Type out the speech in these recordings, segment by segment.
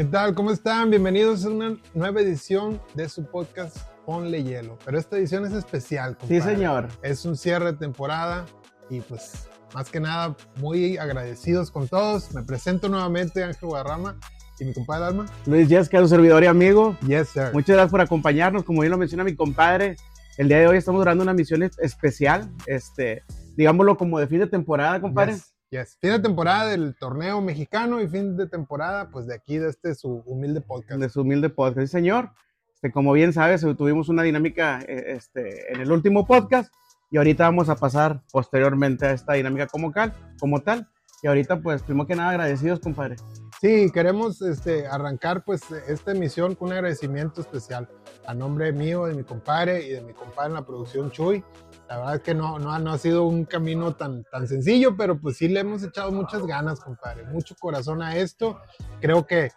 ¿Qué tal? ¿Cómo están? Bienvenidos a una nueva edición de su podcast Ponle Hielo. Pero esta edición es especial. Compadre. Sí, señor. Es un cierre de temporada y pues más que nada muy agradecidos con todos. Me presento nuevamente Ángel Guadarrama y mi compadre Alma. Luis Yes, que es un servidor y amigo. Yes, sir. Muchas gracias por acompañarnos. Como bien lo menciona mi compadre, el día de hoy estamos durando una misión especial, este, digámoslo como de fin de temporada, compadre. Yes. Fin de temporada del torneo mexicano y fin de temporada, pues de aquí, de este su humilde podcast. De su humilde podcast, sí, señor. Este, como bien sabes, tuvimos una dinámica eh, este, en el último podcast y ahorita vamos a pasar posteriormente a esta dinámica como, cal, como tal. Y ahorita, pues, primero que nada, agradecidos, compadre. Sí, queremos este, arrancar pues esta emisión con un agradecimiento especial a nombre mío, de mi compadre y de mi compadre en la producción Chuy. La verdad es que no, no, no ha sido un camino tan, tan sencillo, pero pues sí le hemos echado muchas ganas, compadre, mucho corazón a esto. Creo que,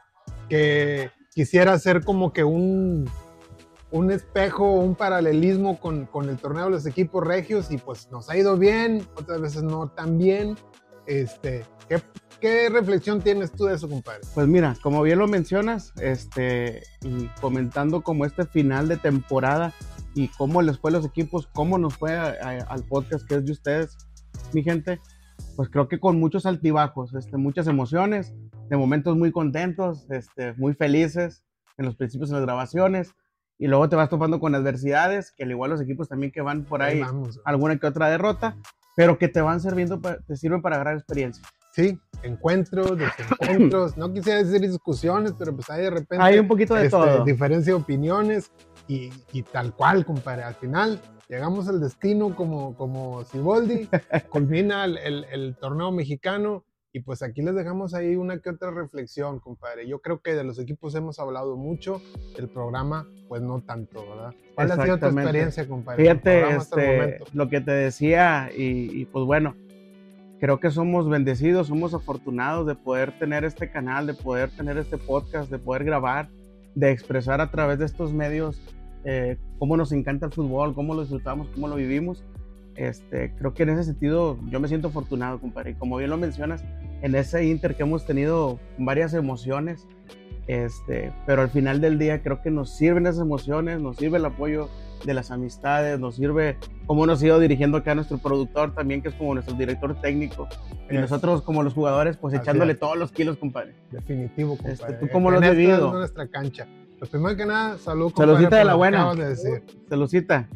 que quisiera hacer como que un, un espejo, un paralelismo con, con el torneo de los equipos regios y pues nos ha ido bien, otras veces no tan bien. Este, ¿qué, ¿Qué reflexión tienes tú de eso, compadre? Pues mira, como bien lo mencionas, este, y comentando como este final de temporada y cómo les fue a los equipos, cómo nos fue al podcast que es de ustedes, mi gente, pues creo que con muchos altibajos, este, muchas emociones, de momentos muy contentos, este, muy felices en los principios de las grabaciones, y luego te vas topando con adversidades, que al igual los equipos también que van por ahí, alguna que otra derrota, pero que te van sirviendo, te sirven para agarrar experiencia. Sí, encuentros, desencuentros, no quisiera decir discusiones, pero pues hay de repente... Hay un poquito de este, todo. Diferencia de opiniones y, tal cual, compadre. Al final llegamos al destino como, como Siboldi, culmina el, torneo mexicano y pues aquí les dejamos ahí una que otra reflexión, compadre. Yo creo que de los equipos hemos hablado mucho, el programa pues no tanto, ¿verdad? ¿Cuál ha sido tu experiencia, compadre? Fíjate, este, lo que te decía y pues bueno creo que somos bendecidos, somos afortunados de poder tener este canal, de poder tener este podcast, de poder grabar, de expresar a través de estos medios eh, cómo nos encanta el fútbol, cómo lo disfrutamos, cómo lo vivimos. Este, creo que en ese sentido yo me siento afortunado, compadre. Y como bien lo mencionas, en ese inter que hemos tenido varias emociones, este, pero al final del día creo que nos sirven esas emociones, nos sirve el apoyo de las amistades, nos sirve cómo nos ha ido dirigiendo acá nuestro productor también, que es como nuestro director técnico, y nosotros como los jugadores, pues echándole todos los kilos, compadre. Definitivo, compadre. Este, ¿Tú cómo lo has vivido? En nuestra cancha. Pues primero que nada, salud, compadre. Saludcita de la buena. De decir. Saludcita.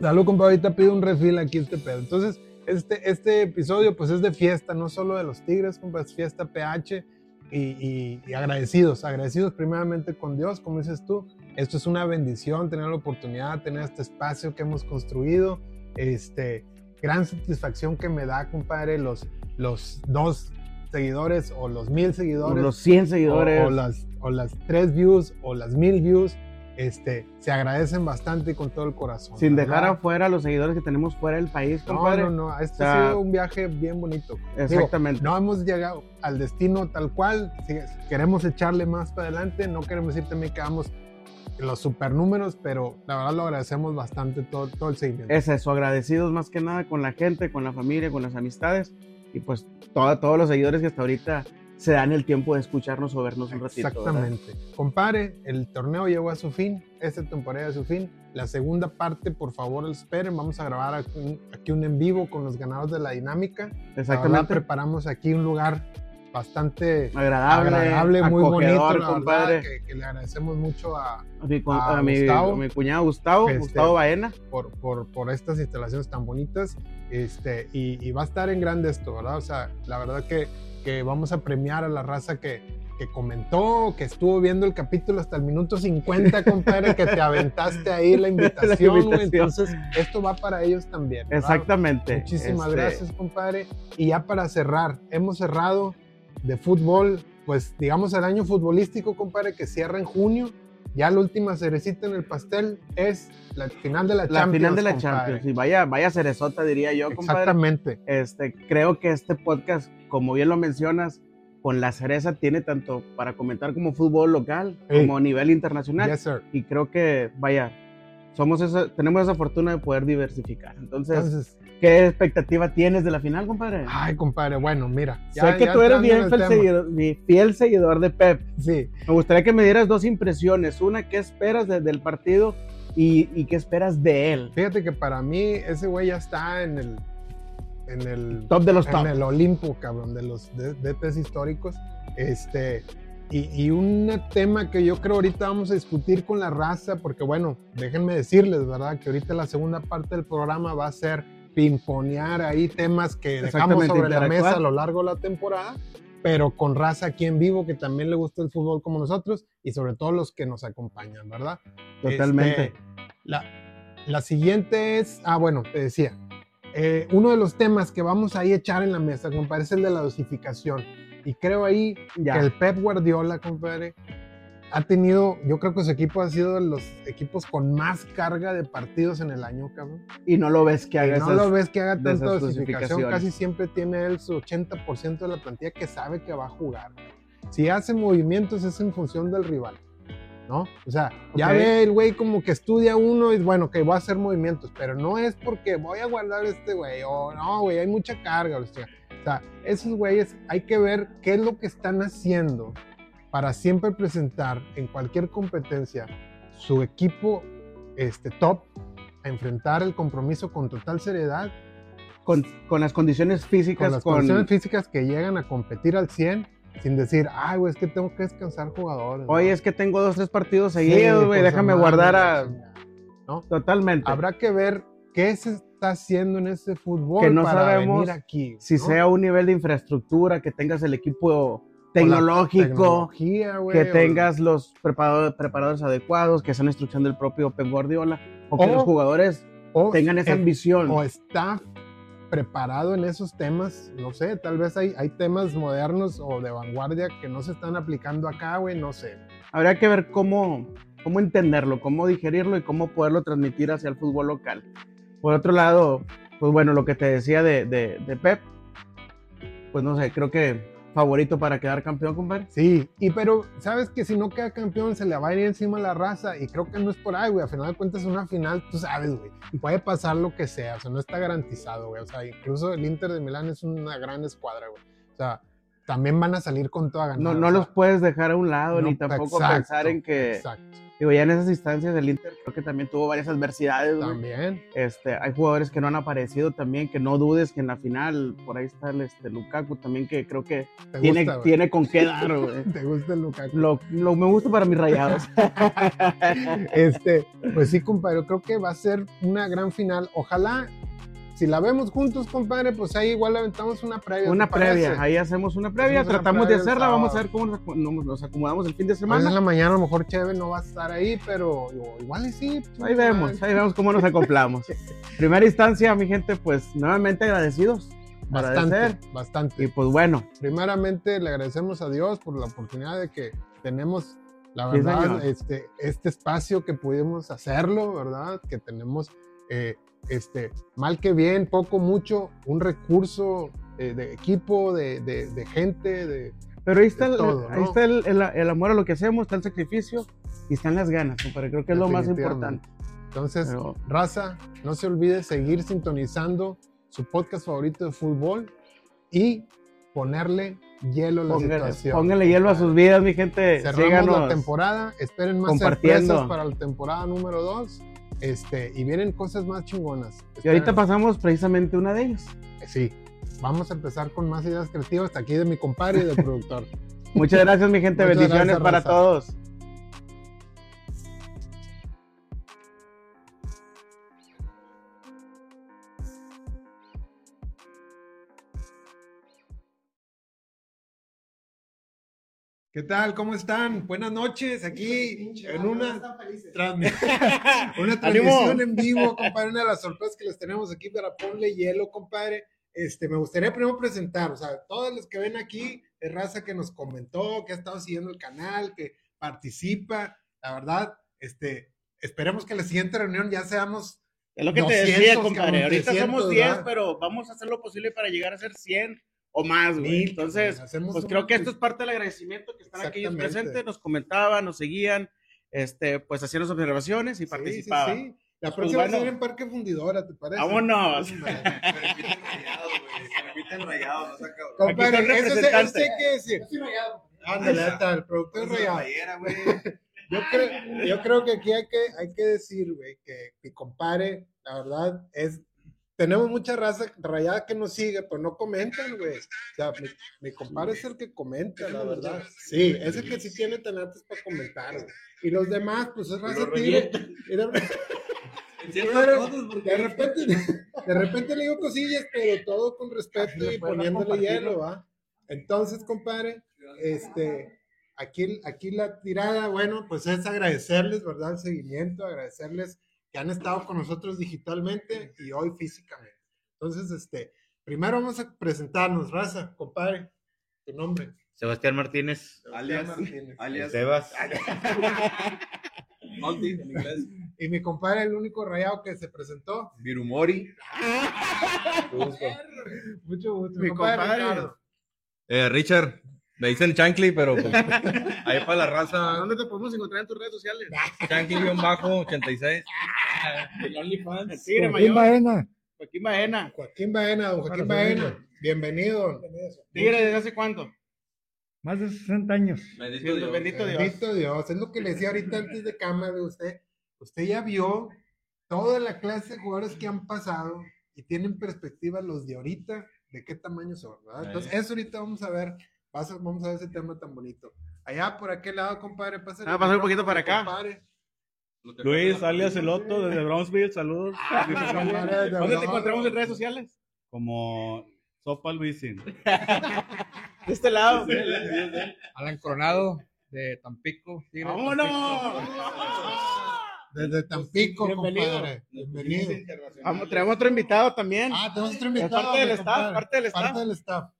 Salud, compadre, ahorita pido un refil aquí este pedo. Entonces, este, este episodio pues es de fiesta, no solo de los Tigres, compadre, es fiesta PH y, y agradecidos, agradecidos primeramente con Dios, como dices tú, esto es una bendición, tener la oportunidad tener este espacio que hemos construido. Este, gran satisfacción que me da, compadre, los, los dos seguidores o los mil seguidores. O los 100 seguidores. O, las, o las tres views o las mil views. Este, se agradecen bastante con todo el corazón. Sin dejar afuera los seguidores que tenemos fuera del país, compadre. No, no, no. Este ha sido un viaje bien bonito. Exactamente. no hemos llegado al destino tal cual. queremos echarle más para adelante. No queremos decir también que vamos los super números, pero la verdad lo agradecemos bastante todo, todo el seguimiento. Es eso, agradecidos más que nada con la gente, con la familia, con las amistades y pues todos los seguidores que hasta ahorita se dan el tiempo de escucharnos o vernos un ratito. Exactamente. Compare, el torneo llegó a su fin, esta temporada a su fin. La segunda parte, por favor, esperen. Vamos a grabar aquí un en vivo con los ganadores de la dinámica. Exactamente. preparamos aquí un lugar bastante agradable, muy bonito, compadre. que, le agradecemos mucho a, a, mi, Gustavo, mi, cuñado Gustavo, este, Gustavo Baena. Por, por, por, estas instalaciones tan bonitas. Este, y, va a estar en grande esto, ¿verdad? O sea, la verdad que, que vamos a premiar a la raza que, que comentó, que estuvo viendo el capítulo hasta el minuto 50, compadre, que te aventaste ahí la invitación, Entonces, esto va para ellos también. Exactamente. Muchísimas este gracias, compadre. Y ya para cerrar, hemos cerrado de fútbol, pues digamos el año futbolístico, compadre, que cierra en junio. Ya la última cerecita en el pastel es la final de la, Champions. La final de la Champions, y vaya, vaya cerezota, diría yo, compadre. Exactamente. Este, creo que este podcast, como bien lo mencionas, con la cereza tiene tanto para comentar como fútbol local, como a nivel internacional. Yes, sir. Y creo que, vaya, somos esa, tenemos esa fortuna de poder diversificar. Entonces, ¿qué expectativa tienes de la final, compadre? Ay, compadre, bueno, mira. sé que tú eres bien fiel seguidor, fiel seguidor de Pep. Sí. Me gustaría que me dieras dos impresiones. Una, ¿qué esperas del partido? Y, qué esperas de él. Fíjate que para mí ese güey ya está en el, en el top de los en el Olimpo, cabrón, de los DTs históricos. Este, y, un tema que yo creo ahorita vamos a discutir con la raza, porque bueno, déjenme decirles, ¿verdad? Que ahorita la segunda parte del programa va a ser pimponear ahí temas que dejamos sobre la mesa a lo largo de la temporada, pero con raza aquí en vivo que también le gusta el fútbol como nosotros y sobre todo los que nos acompañan, ¿verdad? Totalmente. Este, la, la, siguiente es, ah, bueno, te decía, eh, uno de los temas que vamos a echar en la mesa, compadre, es el de la dosificación. Y creo ahí que el Pep Guardiola, compadre, ha tenido, yo creo que su equipo ha sido de los equipos con más carga de partidos en el año, cabrón. Y no lo ves que haga No lo ves que haga tanta dosificación. Casi siempre tiene él su 80% de la plantilla que sabe que va a jugar. Si hace movimientos es en función del rival. ¿No? O sea, ya ve el güey como que estudia uno y bueno, que va a hacer movimientos, pero no es porque voy a guardar este güey, o no, güey, hay mucha carga, o sea, o sea, esos güeyes hay que ver qué es lo que están haciendo para siempre presentar en cualquier competencia su equipo este, top a enfrentar el compromiso con total seriedad. Con, con las condiciones físicas. Con las condiciones físicas que llegan a competir al 100 sin decir, ay, güey, es que tengo que descansar jugadores. Oye, es que tengo dos, tres partidos seguidos, güey, pues, déjame guardar a... ¿No? Totalmente. Habrá que ver qué se está haciendo en ese fútbol que no sabemos aquí, si sea un nivel de infraestructura, que tengas el equipo tecnológico, que tengas los preparadores, adecuados, que sea una instrucción del propio Pep Guardiola, o, que los jugadores tengan esa ambición. O está preparado en esos temas, no sé, tal vez hay, hay temas modernos o de vanguardia que no se están aplicando acá, güey, no sé. Habría que ver cómo, cómo entenderlo, cómo digerirlo y cómo poderlo transmitir hacia el fútbol local. Por otro lado, pues bueno, lo que te decía de, de, Pep, pues no sé, creo que favorito para quedar campeón, compadre. Sí, y pero sabes que si no queda campeón se le va a ir encima la raza y creo que no es por ahí, güey. A final de cuentas, una final, tú sabes, güey, puede pasar lo que sea, o sea, no está garantizado, güey. O sea, incluso el Inter de Milán es una gran escuadra, güey. O sea, también van a salir con toda ganas. No, no los puedes dejar a un lado ni tampoco pensar en que. Exacto Digo, ya en esas instancias del Inter creo que también tuvo varias adversidades. También. Este, hay jugadores que no han aparecido también, que no dudes que en la final, por ahí está el este, Lukaku también, que creo que tiene, tiene con qué dar, güey. ¿Te gusta el Lukaku? Lo, lo, me gusta para mis rayados. este, pues sí, compadre, creo que va a ser una gran final. Ojalá si la vemos juntos, compadre, pues ahí igual aventamos una previa. Una previa, ahí hacemos una previa, tratamos de hacerla, vamos a ver cómo nos, acomodamos el fin de semana. en la mañana a lo mejor Cheve no va a estar ahí, pero igual sí. Pues, ahí vemos, ahí vemos cómo nos acoplamos. Primera instancia, mi gente, pues nuevamente agradecidos. Bastante, bastante. Y pues bueno. Primeramente le agradecemos a Dios por la oportunidad de que tenemos, la verdad, este, este espacio que pudimos hacerlo, ¿verdad? Que tenemos eh, este, mal que bien, poco, mucho, un recurso eh, de equipo, de, de, gente, de... Pero ahí está, el, ahí está el, el, amor a lo que hacemos, está el sacrificio y están las ganas, compadre. Creo que es lo más importante. Entonces, raza, no se olvide seguir sintonizando su podcast favorito de fútbol y ponerle hielo a la situación. Pónganle hielo a sus vidas, mi gente. Cerramos la temporada. Esperen más sorpresas para la temporada número 2. Este, y vienen cosas más chingonas. Y ahorita pasamos precisamente una de ellas. Sí, vamos a empezar con más ideas creativas hasta aquí de mi compadre y del productor. Muchas gracias, mi gente. Bendiciones para todos. ¿Qué tal? ¿Cómo están? Buenas noches. Aquí en una, una transmisión en vivo, compadre. Una de las sorpresas que les tenemos aquí para Ponle Hielo, compadre. Este, me gustaría primero presentar, o sea, todos los que ven aquí, de raza que nos comentó, que ha estado siguiendo el canal, que participa. La verdad, este, esperemos que la siguiente reunión ya seamos. Es lo que te decía, compadre. Ahorita somos 10, pero vamos a hacer lo posible para llegar a ser 100 o más, güey. Entonces, pues creo que esto es parte del agradecimiento que están aquí ellos presentes, nos comentaban, nos seguían, este, pues hacían las observaciones y participaban. La pues próxima va a ser en Parque Fundidora, ¿te parece? Vámonos. Se repiten rayados, güey. Se rayados, no saca. Compadre, eso sí hay que decir. Yo soy rayado. Ándale, está, el productor rayado. Yo creo, yo creo que aquí hay que, hay que decir, güey, que mi compadre, la verdad, es tenemos mucha raza rayada que nos sigue, pero no comentan, güey. O sea, mi, mi, compadre es el que comenta, la verdad. Sí, es el que sí tiene talentos para comentar, güey. Y los demás, pues es raza tigre. De repente, de repente le digo cosillas, pero todo con respeto y poniéndole hielo, ¿va? Entonces, compadre, este, aquí, aquí la tirada, bueno, pues es agradecerles, ¿verdad? El seguimiento, agradecerles que han estado con nosotros digitalmente y hoy físicamente. Entonces, este, primero vamos a presentarnos, raza, compadre, tu nombre. Sebastián Martínez. alias, Martínez. alias Sebas. en inglés. Y mi compadre, el único rayado que se presentó. Virumori. Mucho gusto. Mi, compadre. Eh, Richard. Me dicen Chancli, pero pues, ahí para la raza. ¿Dónde te podemos encontrar en tus redes sociales? Chancli-86. El OnlyFans. Joaquín Baena. Joaquín Baena. Joaquín Baena, don Joaquín Baena. Bienvenido. Tigre, ¿desde hace cuánto? Más de 60 años. Bendito Dios. Bendito Dios. Bendito Dios. Es lo que le decía ahorita antes de cámara de usted. Usted ya vio toda la clase de jugadores que han pasado y tienen perspectiva los de ahorita de qué tamaño son, ¿verdad? Entonces, eso ahorita vamos a ver vamos a ver ese tema tan bonito. Allá por aquel lado, compadre, pasa. Ah, pasar un poquito para acá. Luis, alias Eloto, desde Brownsville, saludos. Ah, ¿Dónde te encontramos en redes sociales? Como Sopa Luisin. De este lado. Alan Coronado, de Tampico. ¡Vámonos! Desde Tampico, compadre. Bienvenido. Vamos, tenemos otro invitado también. Ah, tenemos otro invitado. parte del staff, parte del staff. Parte del staff.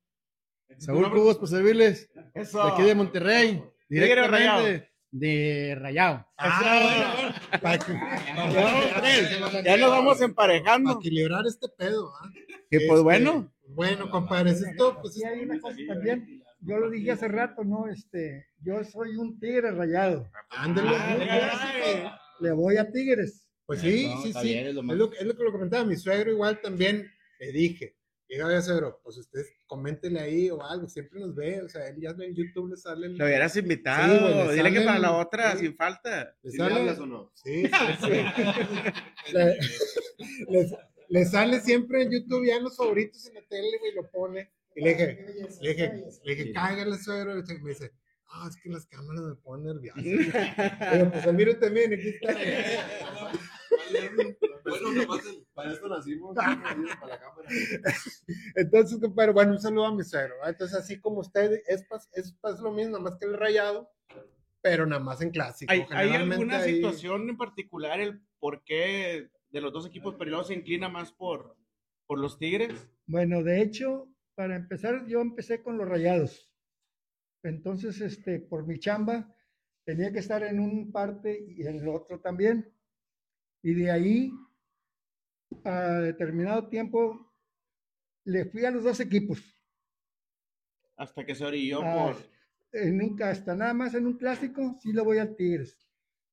Saúl Cubos por servirles. Eso. De aquí de Monterrey. Directamente de Rayado. Ah, para que, ya nos vamos emparejando. Para equilibrar este pedo. ¿ah? Que pues Este, bueno. Bueno, compadre, esto, pues. Y hay una cosa también, yo lo dije hace rato, ¿no? Este, yo soy un tigre rayado. Ándale. Ay. Le voy a Tigres. Pues sí, No, sí, sí. bien, es es, lo lo, más- es lo que lo comentaba. Mi suegro igual también le dije. Diga, oye, suegro, pues ustedes coméntenle ahí o algo. Siempre nos ve. O sea, él ya en YouTube le sale. el- Lo hubieras invitado. Sí, güey, Dile que para la otra, sí. sin falta. le ¿Sí sale- le hablas o no? Sí, sí, sí. le, le- le sale siempre en YouTube ya en los favoritos en la tele, güey, lo pone. Y le dije, le dije, le dije, cágale, suegro. Y me dice, ah, es que las cámaras me ponen nervioso. Pero pues el miro también, aquí está. Bueno, nomás el- para esto nacimos. Para la cámara. Entonces, compadre, bueno, un saludo a mi suegro. ¿va? Entonces, así como usted, es, pas- es, pas- lo mismo, nada más que el rayado, pero nada más en clásico. ¿Hay, hay alguna ahí- situación en particular el por qué de los dos equipos peleados se inclina más por, por los Tigres? Bueno, de hecho, para empezar, yo empecé con los rayados. Entonces, este, por mi chamba, tenía que estar en un parte y en el otro también. Y de ahí, a determinado tiempo, le fui a los dos equipos. Hasta que se orilló Ah, por... en un, hasta nada más en un clásico, sí le voy al Tigres.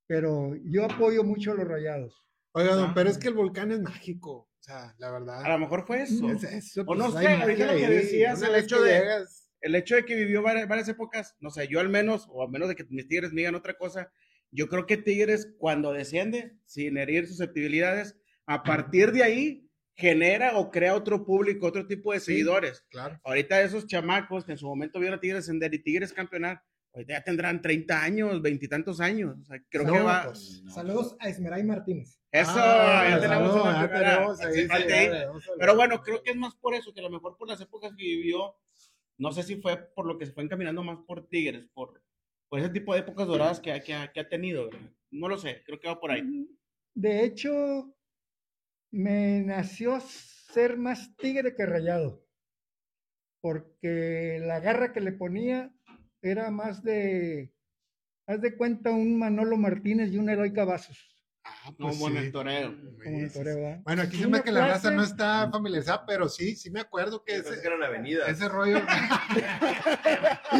Pero yo apoyo mucho a los rayados. Oiga, don, Ah. pero es que el volcán es mágico. O sea, la verdad. A lo mejor fue eso. Es eso, O no hay sé, ahorita lo que decías, el hecho de- llegas- el hecho de que vivió varias, varias épocas, no sé, yo al menos, o al menos de que mis Tigres me digan otra cosa, yo creo que Tigres cuando desciende, sin herir susceptibilidades, a partir de ahí genera o crea otro público, otro tipo de Sí. seguidores. Claro. Ahorita esos chamacos que en su momento vieron a Tigres ascender y Tigres campeonar, ahorita ya tendrán 30 años, veintitantos años. O sea, creo No, que va... pues, Saludos a Esmeray Martínez. Eso, Ah, ya tenemos no, una ahí, sí, tenemos ahí. Pero bueno, creo que es más por eso, que a lo mejor por las épocas que vivió, no sé si fue por lo que se fue encaminando más por Tigres, por, por ese tipo de épocas doradas que, que, que ha tenido. No lo sé, creo que va por ahí. De hecho, me nació ser más tigre que rayado, porque la garra que le ponía era más de, haz de cuenta, un Manolo Martínez y un Eloy Cavazos, Ah, No, pues bueno, sí. el toreo. como el toreo, ¿verdad? Bueno, aquí se me que la raza no está familiarizada, pero sí, sí me acuerdo que ese, que avenida. ese rollo.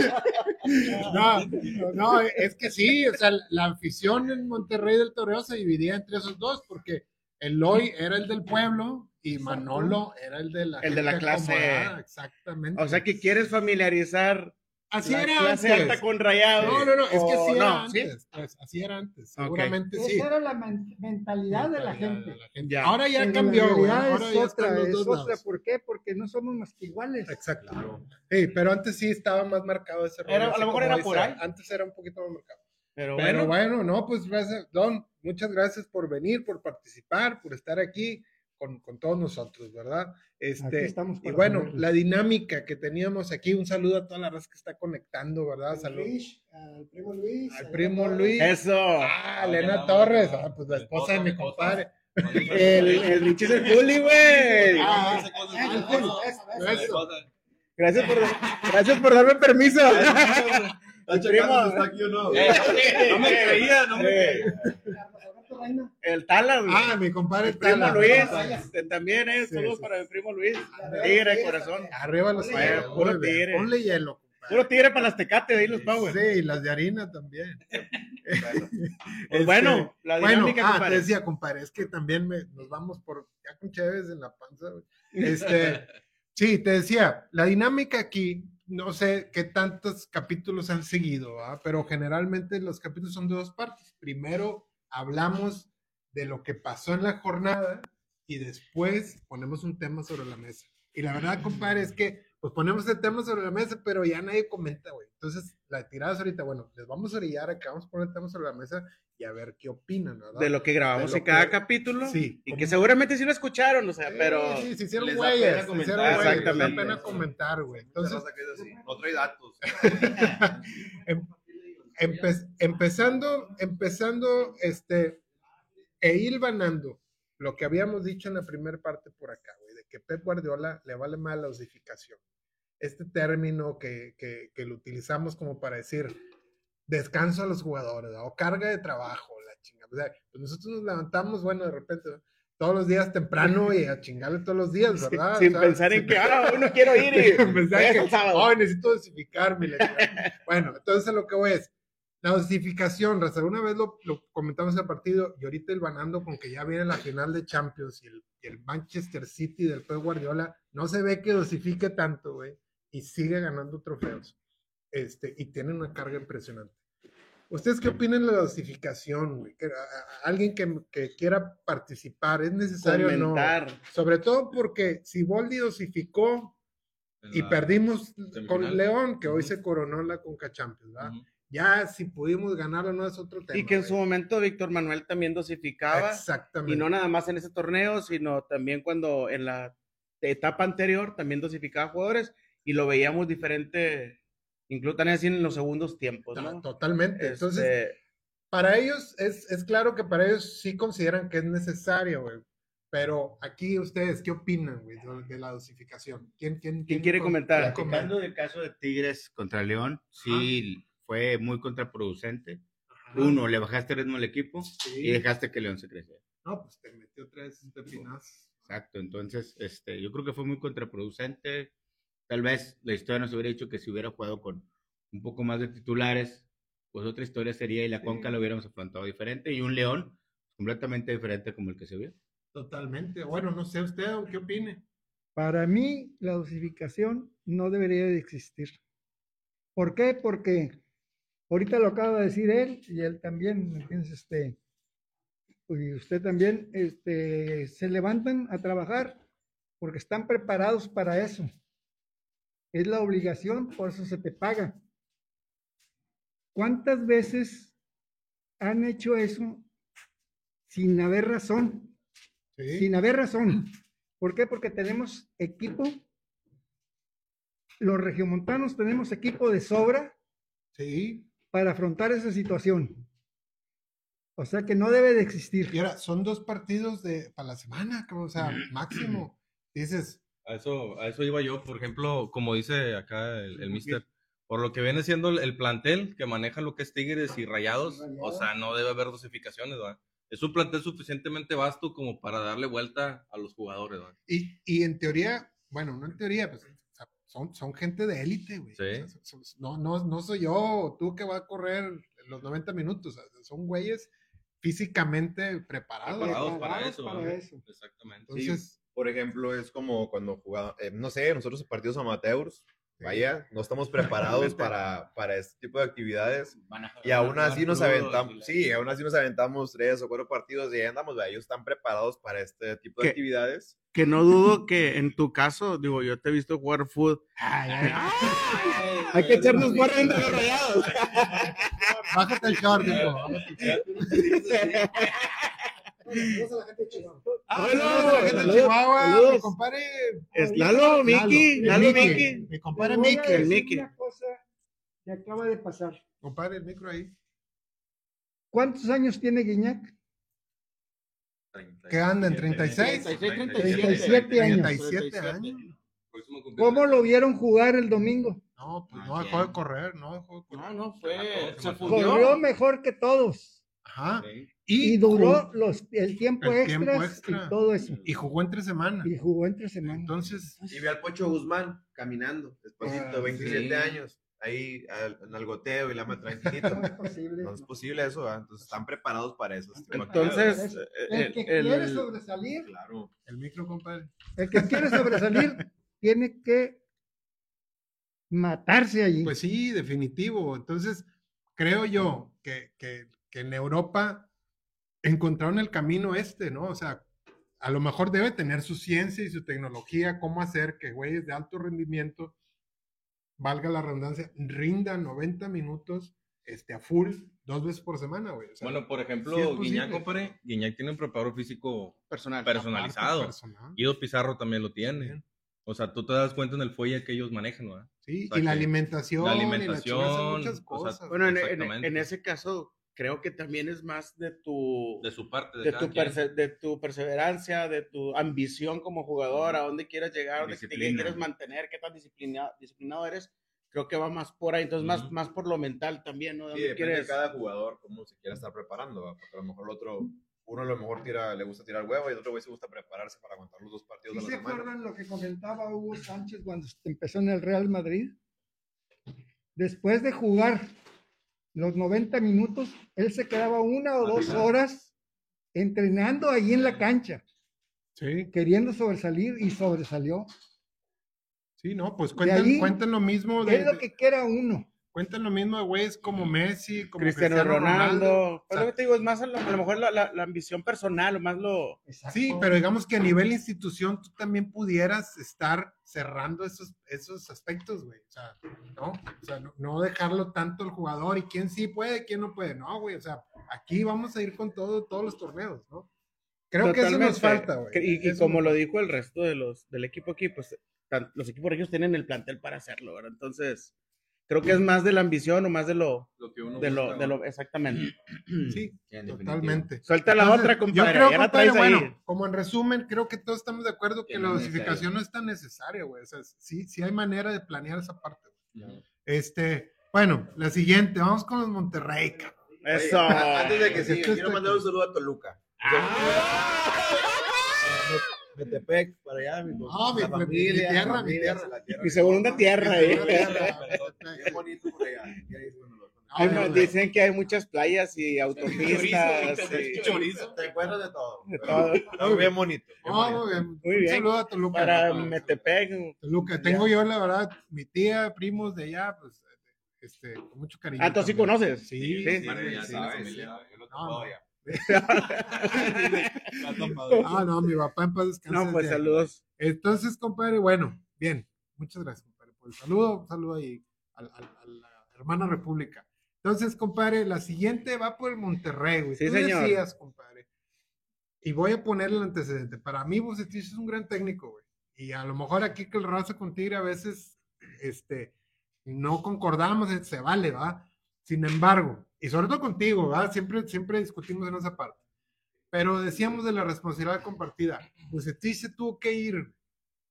no, no, es que sí, o sea, la afición en Monterrey del Toreo se dividía entre esos dos, porque Eloy era el del pueblo y Manolo era el de la, El de la clase. acomodada, Exactamente. O sea que quieres familiarizar así la era clase antes. alta con rayado. No, no, no, es que o así era no, ¿sí? antes. pues, así era antes. Seguramente sí. Esa era la men- mentalidad de la Mentalidad gente. de la gente. Ya. Ahora ya Pero cambió, la güey. Ahora es ya otra, están los es dos otra. lados. ¿Por qué? Porque no somos más que iguales. Exacto. Sí, pero antes sí estaba más marcado ese rollo, Era- a lo mejor era por ahí. Antes era un poquito más marcado. Pero, Pero bueno, bueno, no, pues gracias, Don, muchas gracias por venir, por participar, por estar aquí con, con todos nosotros, ¿verdad? Este, Aquí estamos y bueno, la dinámica que teníamos aquí, un saludo a toda la raza que está conectando, ¿verdad? Al Saludos. Al primo Luis. Al primo. Luis. eso. Ah, Elena Torres, ah, pues la esposa de mi compadre. El, el Rich es el bully, güey. Ah, Eso, eso, eso. eso. Gracias por, gracias por darme permiso. ¿Está está aquí o no? No me creía, no me Eh, creía. Reina. El Tala, güey. Ah, mi compadre el primo Tala. Luis. este, También, eh. Sí, Saludos sí. para mi primo Luis. Tigre corazón. Arriba los tigres, puro tigre. Ponle hielo, compadre. Puro tigre para las tecates, de ahí los Power. Sí, y las de harina también. Pues bueno, la bueno, dinámica, ah, compadre. te decía, compadre, es que también me- nos vamos por, ya con Chévez en la panza, güey. Este, sí, te decía, la dinámica aquí, no sé qué tantos capítulos han seguido, ¿verdad? pero generalmente los capítulos son de dos partes. Primero hablamos de lo que pasó en la jornada y después ponemos un tema sobre la mesa. Y la verdad, compadre, es que pues ponemos el tema sobre la mesa, pero ya nadie comenta, güey. Entonces, la tirada es ahorita, bueno, les vamos a orillar acá, vamos a poner el tema sobre la mesa y a ver qué opinan, ¿verdad? De lo que grabamos lo en cada que- capítulo. Sí. Y que seguramente sí lo escucharon, o sea, Sí, pero. Sí, se hicieron les da güeyes. pena se hicieron comentar. güeyes, les da Exactamente. pena comentar, güey. Entonces, No trae datos. em- empe- empezando, empezando, este, e ir ganando lo que habíamos dicho en la primera parte por acá, güey, de que Pep Guardiola le vale más la osificación. Este término que, que, que lo utilizamos como para decir descanso a los jugadores, ¿no? o carga de trabajo, la chingada. O sea, pues nosotros nos levantamos, bueno, de repente, ¿no? todos los días temprano y a chingarle todos los días, ¿verdad? Sin O sea, pensar en sin que, ah, hoy no quiero ir y. sin pensar que. "Ay, necesito dosificarme. la chingada". bueno, entonces lo que voy es, la dosificación, Raza, una vez lo, lo comentamos en el partido y ahorita el banando con que ya viene la final de Champions y el, y el Manchester City del Pep Guardiola, no se ve que dosifique tanto, güey, y sigue ganando trofeos. Este, y tiene una carga impresionante. ¿Ustedes qué opinan de la dosificación, güey? Alguien que, que quiera participar, ¿es necesario o no? Comentar. Sobre todo porque si Boldi dosificó y perdimos con. León, que hoy Ujú. se coronó la Conca Champions, ¿verdad? Ujú. Ya si pudimos ganar o no es otro tema. Y que en su momento Víctor Manuel también dosificaba. Exactamente. Y no nada más en ese torneo, sino también cuando en la etapa anterior también dosificaba jugadores y lo veíamos diferente, incluso también así en los segundos tiempos, ¿no? Totalmente. Entonces, Este, para ellos, es, es claro que para ellos sí consideran que es necesario, güey. Pero aquí ustedes, ¿qué opinan, güey, de, la dosificación? ¿Quién, quién, ¿Quién quiere con- comentar? quién comenta? Platicando del caso de Tigres contra León, sí fue muy contraproducente. Ajá. Uno, le bajaste el ritmo al equipo Sí. y dejaste que León se creciera. No, pues te metió tres pepinas. Exacto, entonces este, yo creo que fue muy contraproducente. Tal vez la historia nos hubiera dicho que si hubiera jugado con un poco más de titulares, pues otra historia sería y la Conca lo hubiéramos afrontado diferente y un León completamente diferente como el que se vio. Totalmente. Bueno, no sé usted, ¿qué opine? Para mí, la dosificación no debería de existir. ¿Por qué? Porque ahorita lo acaba de decir él y él también, ¿me entiendes? Este, y usted también, este, se levantan a trabajar porque están preparados para eso. Es la obligación, por eso se te paga. ¿Cuántas veces han hecho eso sin haber razón? Sí. sin haber razón. ¿Por qué? Porque tenemos equipo, los regiomontanos tenemos equipo de sobra Sí. Para afrontar esa situación. O sea que no debe de existir. Y ahora, son dos partidos de para la semana, como, o sea, máximo. Dices, A eso, a eso iba yo, por ejemplo, como dice acá el, el mister, por lo que viene siendo el, el plantel que maneja lo que es Tigres y Rayados, o sea, no debe haber dosificaciones, ¿verdad? Es un plantel suficientemente vasto como para darle vuelta a los jugadores, ¿verdad? y, y en teoría, bueno, no en teoría, pues son, son gente de élite, güey. Sí. O sea, son- son- no, no, no soy yo o tú que va a correr los 90 minutos. o sea, son güeyes físicamente preparados. Preparados para Preparados eso. para eso. Exactamente. Entonces, Por ejemplo, es como cuando jugaba, eh, no sé, nosotros en partidos amateurs, vaya, no estamos preparados para, para este tipo de actividades. Y aún así nos aventamos, sí, aún así nos aventamos tres o cuatro partidos y ahí andamos, vaya, ellos están preparados para este tipo de ¿Qué? actividades. Que no dudo que en tu caso, digo, yo te he visto jugar fútbol. Hay que echarnos fuera entre los rayados. bájate el short, dijo. Saludos a la gente de Chihuahua. Saludos a la gente de Chihuahua, mi compadre. Es Lalo, Miki, Lalo, Miki. Miki. Mi compadre Miki. el Mickey. Una cosa que acaba de pasar. Compadre, el micro ahí. ¿Cuántos años tiene Guiñac? ¿Qué anda en 36? 37 años. 37 años. Cumpleaños. ¿Cómo lo vieron jugar el domingo? No, pues no dejó de correr, no dejó de correr. No, no, fue. Se Se fundió. Corrió mejor que todos. Ajá. Y, duró los, el tiempo el extras tiempo extra. y todo eso. Y jugó entre semana. Y jugó entre semanas. Entonces, Y ve al Pocho Guzmán caminando, despacito, Ah, 27 sí. años, ahí al- en el goteo y la más tranquilito. No es posible. No es posible eso, ¿verdad? Entonces están preparados para eso. este Entonces, actividades. El que el- quiere el- sobresalir, claro. el micro, compadre. el que quiere sobresalir, tiene que matarse allí. Pues sí, definitivo. Entonces, creo yo que, que, que en Europa encontraron el camino este, ¿no? O sea, a lo mejor debe tener su ciencia y su tecnología, cómo hacer que güeyes de alto rendimiento, valga la redundancia, rindan 90 minutos este, a full dos veces por semana, güey. O sea, Bueno, por ejemplo, sí. Guiñac, compadre, Guiñac tiene un preparador físico personal. personalizado. personal. Guido Pizarro también lo tiene. Bien. O sea, tú te das cuenta en el fuelle que ellos manejan, ¿verdad? Sí, O sea, y la alimentación, la y la alimentación, chingada, son o muchas sea, cosas. Bueno, en, en- en ese caso, creo que también es más de tu. De su parte, de, de tu, perse- de tu perseverancia, de tu ambición como jugador, a dónde quieres llegar, a dónde te quieres mantener, qué tan disciplinado, disciplinado eres. Creo que va más por ahí, entonces más, Ujú. más por lo mental también, ¿no? Sí, ¿Dónde depende quieres? de cada jugador cómo se quiera estar preparando, ¿va? porque a lo mejor el otro, uno a lo mejor tira, le gusta tirar huevo y el otro güey se gusta prepararse para aguantar los dos partidos ¿Sí de se la semana. acuerdan lo que comentaba Hugo Sánchez cuando empezó en el Real Madrid? Después de jugar los 90 minutos, él se quedaba una o dos horas entrenando ahí en la cancha, Sí, queriendo sobresalir y sobresalió. sí, no, pues De cuentan, ahí, cuentan lo mismo de, Es lo que quiera uno. Cuentan lo mismo de güeyes como Messi, como Cristiano, Ronaldo. O Pues sea, lo que te digo, es más a lo, a lo mejor la, la- la ambición personal, o más lo. sí, pero digamos que a nivel institución tú también pudieras estar cerrando esos, esos aspectos, güey. O sea, ¿no? O sea, no, no dejarlo tanto al jugador y quién sí puede, quién no puede. No, güey, o sea, aquí vamos a ir con todo, todos los torneos, ¿no? Creo que eso nos falta, güey. Y, como lo dijo el resto de los del equipo aquí, pues tan- los equipos ellos tienen el plantel para hacerlo, ¿verdad? Entonces, creo que es más de la ambición o más de lo, Lo que uno de lo, de lo, exactamente. Sí, totalmente. Suelta la Entonces, otra, Yo compadre. creo, ya la compadre, traes ahí. bueno, como en resumen, creo que todos estamos de acuerdo que Que la dosificación no es tan necesaria, güey. O sea, sí, sí hay manera de planear esa parte. Este, bueno, la siguiente, vamos con los Monterrey, cabrón. Eso. Oye, antes de que siga, quiero mandar un saludo a Toluca. Metepec, para allá, mi, Ah, mi- mi- familia, mi tierra, mi familia, tierra. la tierra. Mi segunda tierra, eh. Bien bonito por allá. Ahí Ay, dicen que hay muchas playas y autopistas. y- Te encuentras de todo. De todo. no, bien bonito. bien Ah, bonito. muy bien. Muy Un bien. saludo a Toluca. Para. Metepec. Toluca. Tengo yo, la verdad, mi tía, primos de allá, pues, este, con mucho cariño. Ah, ¿tú sí conoces? Sí, Sí. sí, sí, sabes, sí, familia, sí. Ah, no, mi papá en paz descanse. No, pues saludos. Entonces, compadre, bueno, bien. Muchas gracias, compadre, por el saludo. Un saludo ahí a, a- a la hermana República. Entonces, compadre, la siguiente va por el Monterrey, güey. Sí, Tú señor. decías, compadre. Y voy a ponerle el antecedente. Para mí, Bucetich es un gran técnico, güey. Y a lo mejor aquí que el raza con Tigre a veces, este, no concordamos, se vale, ¿va? Sin embargo, y sobre todo contigo, ¿va? Siempre, siempre discutimos en esa parte. Pero decíamos de la responsabilidad compartida. Bucetich se tuvo que ir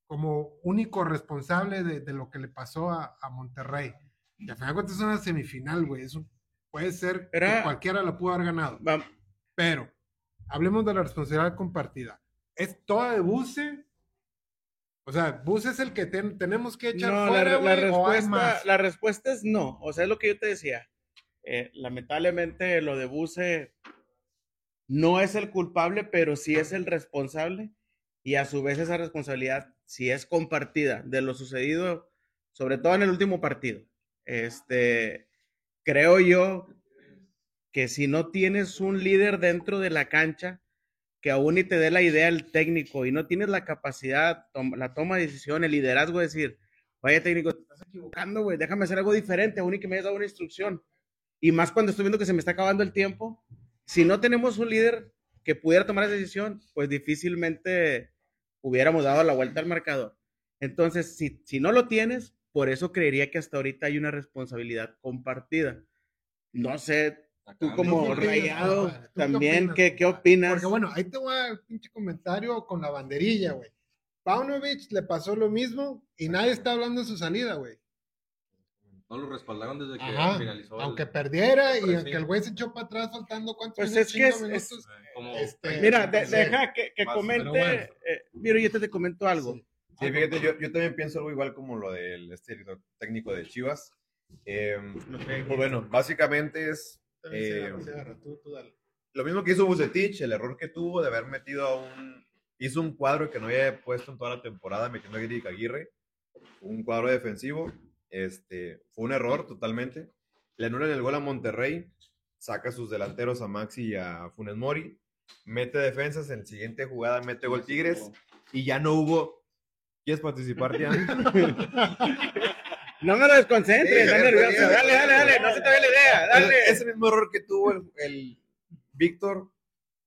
como único responsable de, de lo que le pasó a, a Monterrey. Y al final cuentas es una semifinal, güey. Eso puede ser Era- que cualquiera lo pudo haber ganado. Va- Pero hablemos de la responsabilidad compartida. ¿Es toda de Buce? O sea, Buce es el que ten- tenemos que echar No, la, fuera, la güey, o hay respuesta, más? la respuesta es no. O sea, es lo que yo te decía. Eh, lamentablemente lo de Buse no es el culpable, pero sí es el responsable y a su vez esa responsabilidad sí es compartida de lo sucedido, sobre todo en el último partido. Este, creo yo que si no tienes un líder dentro de la cancha que aún y te dé la idea el técnico y no tienes la capacidad, la toma de decisión, el liderazgo, de decir, vaya técnico, te estás equivocando, güey, déjame hacer algo diferente, aún y que me hayas dado una instrucción. Y más cuando estoy viendo que se me está acabando el tiempo, si no tenemos un líder que pudiera tomar esa decisión, pues difícilmente hubiéramos dado la vuelta al marcador. Entonces, si, si no lo tienes, por eso creería que hasta ahorita hay una responsabilidad compartida. No sé, tú como rayado también, qué, qué, opinas? Porque bueno, ahí te voy a un pinche comentario con la banderilla, güey. Paunovic le pasó lo mismo y nadie está hablando de su salida, güey. No lo respaldaron desde que Ajá, finalizó. Aunque perdiera y aunque el güey se echó para atrás faltando cuántos pues es que es, minutos. Como, Este, mira, de- deja que, que Más, comente. bueno. eh, mira, yo te, te comento algo. Sí, fíjate, yo, yo también pienso algo igual como lo del este director técnico de Chivas. Eh, pues bueno, básicamente es eh, lo mismo que hizo Bucetich, el error que tuvo de haber metido a un... Hizo un cuadro que no había puesto en toda la temporada metiendo a Aguirre, un cuadro defensivo. Este, fue un error totalmente. Le anulan el gol a Monterrey, saca sus delanteros a Maxi y a Funes Mori, mete defensas, en la siguiente jugada mete gol Tigres y ya no hubo... ¿Quieres participar, Tian? No me lo desconcentres, Sí, Dale, dale, dale, no se te ve la idea, dale. Ese mismo error que tuvo el, el Víctor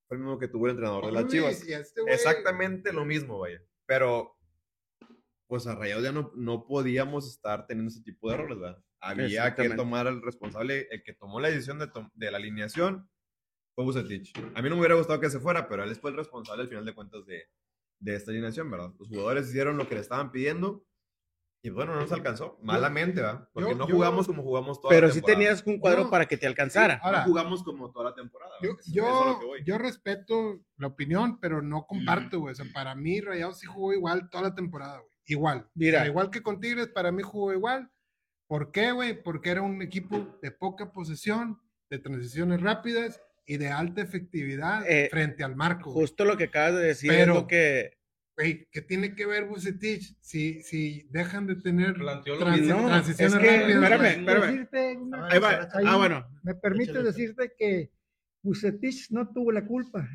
fue el mismo que tuvo el entrenador de las Chivas. este Exactamente lo mismo, vaya. Pero, pues a Rayados ya no, no podíamos estar teniendo ese tipo de errores, ¿verdad? Había que tomar el responsable, el que tomó la decisión de, de la alineación fue Bucetich. A mí no me hubiera gustado que se fuera, pero él fue el responsable al final de cuentas de, de esta alineación, ¿verdad? Los jugadores hicieron lo que le estaban pidiendo y bueno, no nos alcanzó. Malamente, ¿verdad? Porque yo- no yo- jugamos como jugamos toda Pero la sí temporada. tenías un cuadro No. para que te alcanzara. Ahora, no jugamos como toda la temporada. Yo, yo respeto la opinión, pero no comparto, güey. O sea, para mí Rayados sí jugó igual toda la temporada, güey. Igual. Mira. O sea, igual que con Tigres, para mí jugó igual. ¿Por qué, güey? Porque era un equipo de poca posesión, de transiciones rápidas y de alta efectividad Eh, frente al marco. Justo lo que acabas de decir Pero- es lo que. Güey, ¿qué tiene que ver Bucetich si, si dejan de tener. No, transiciones es que, rápidas? espérame, espérame. Decirte una Ahí va. cosa, ahí Ah, bueno. Me permite Échale. decirte que Bucetich no tuvo la culpa.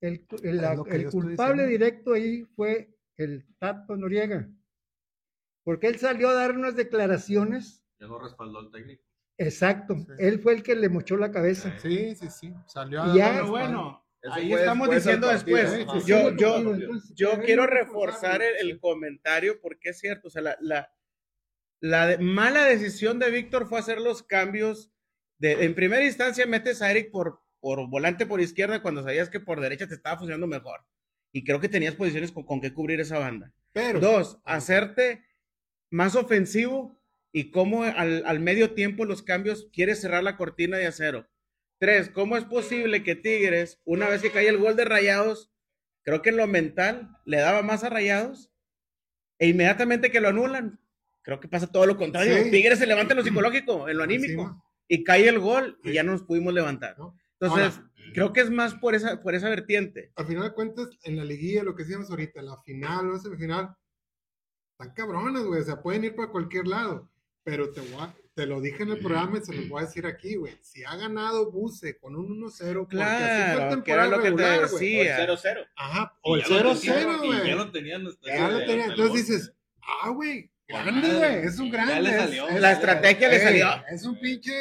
El, el- el culpable diciendo. directo ahí fue el Tato Noriega. Porque él salió a dar unas declaraciones. Ya no respaldó al técnico. Exacto. Sí. Él fue el que le mochó la cabeza. Sí, sí, sí. Salió a ya- dar Pero bueno, Eso ahí estamos después diciendo partido, después. ¿eh? Sí, sí, yo, yo, yo quiero reforzar el, el comentario porque es cierto. O sea, la, la, la de- mala decisión de Víctor fue hacer los cambios. De, en primera instancia, metes a Eric por, por volante por izquierda cuando sabías que por derecha te estaba funcionando mejor. Y creo que tenías posiciones con, con que cubrir esa banda. Pero, Dos, hacerte más ofensivo y cómo al, al medio tiempo los cambios quieres cerrar la cortina de acero. Tres, ¿cómo es posible que Tigres, una vez que cae el gol de Rayados, creo que en lo mental le daba más a Rayados e inmediatamente que lo anulan, creo que pasa todo lo contrario. Sí. Tigres se levanta en lo psicológico, en lo anímico, Encima. y cae el gol y ya no nos pudimos levantar. ¿no? Entonces, Ahora, creo que es más por esa, por esa vertiente. al final de cuentas, en la liguilla, lo que decíamos ahorita, la final o la semifinal, están cabronas, güey. O sea, pueden ir para cualquier lado. Pero te, voy a- te lo dije en el programa y se los voy a decir aquí, güey. Si ha ganado Buse con un 1-0, porque así fue Claro, que era temporada lo que te regular, güey. decía. 0-0. Ajá, o el Y ya lo 0-0, tenían, y güey. Ya lo tenían. Ya lo hasta tenía. el Entonces dices, ah, güey, grande, güey. Es un Ya grande. le salió. es- La estrategia le Ey, salió. Es un pinche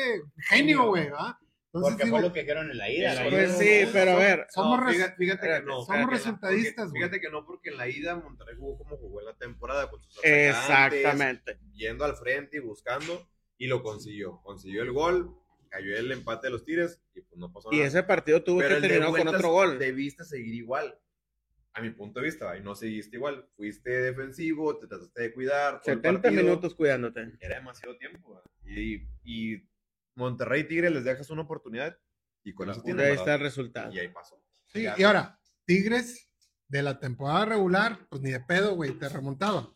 genio, güey, ¿va? Entonces Porque digo, fue lo que dijeron en la ida. la Pues ida- sí, pero a ver. somos, No, fíjate, fíjate que no. somos resultadistas, porque-. Fíjate que no, porque en la ida Monterrey jugó como jugó en la temporada con sus Exactamente. yendo al frente y buscando, y lo consiguió. Consiguió el gol, cayó el empate de los Tigres, y pues no pasó Y nada. ese partido tuvo Pero que terminar con otro gol. Debiste seguir igual. A mi punto de vista, y no seguiste igual. Fuiste defensivo, te trataste de cuidar. todo el 70 partido. minutos cuidándote. Era demasiado tiempo. güey. Y, y Monterrey Tigres les dejas una oportunidad y con eso tienen. Ahí está el resultado. Y ahí pasó. Sí, y ahora, Tigres de la temporada regular, pues ni de pedo, güey, te remontaba.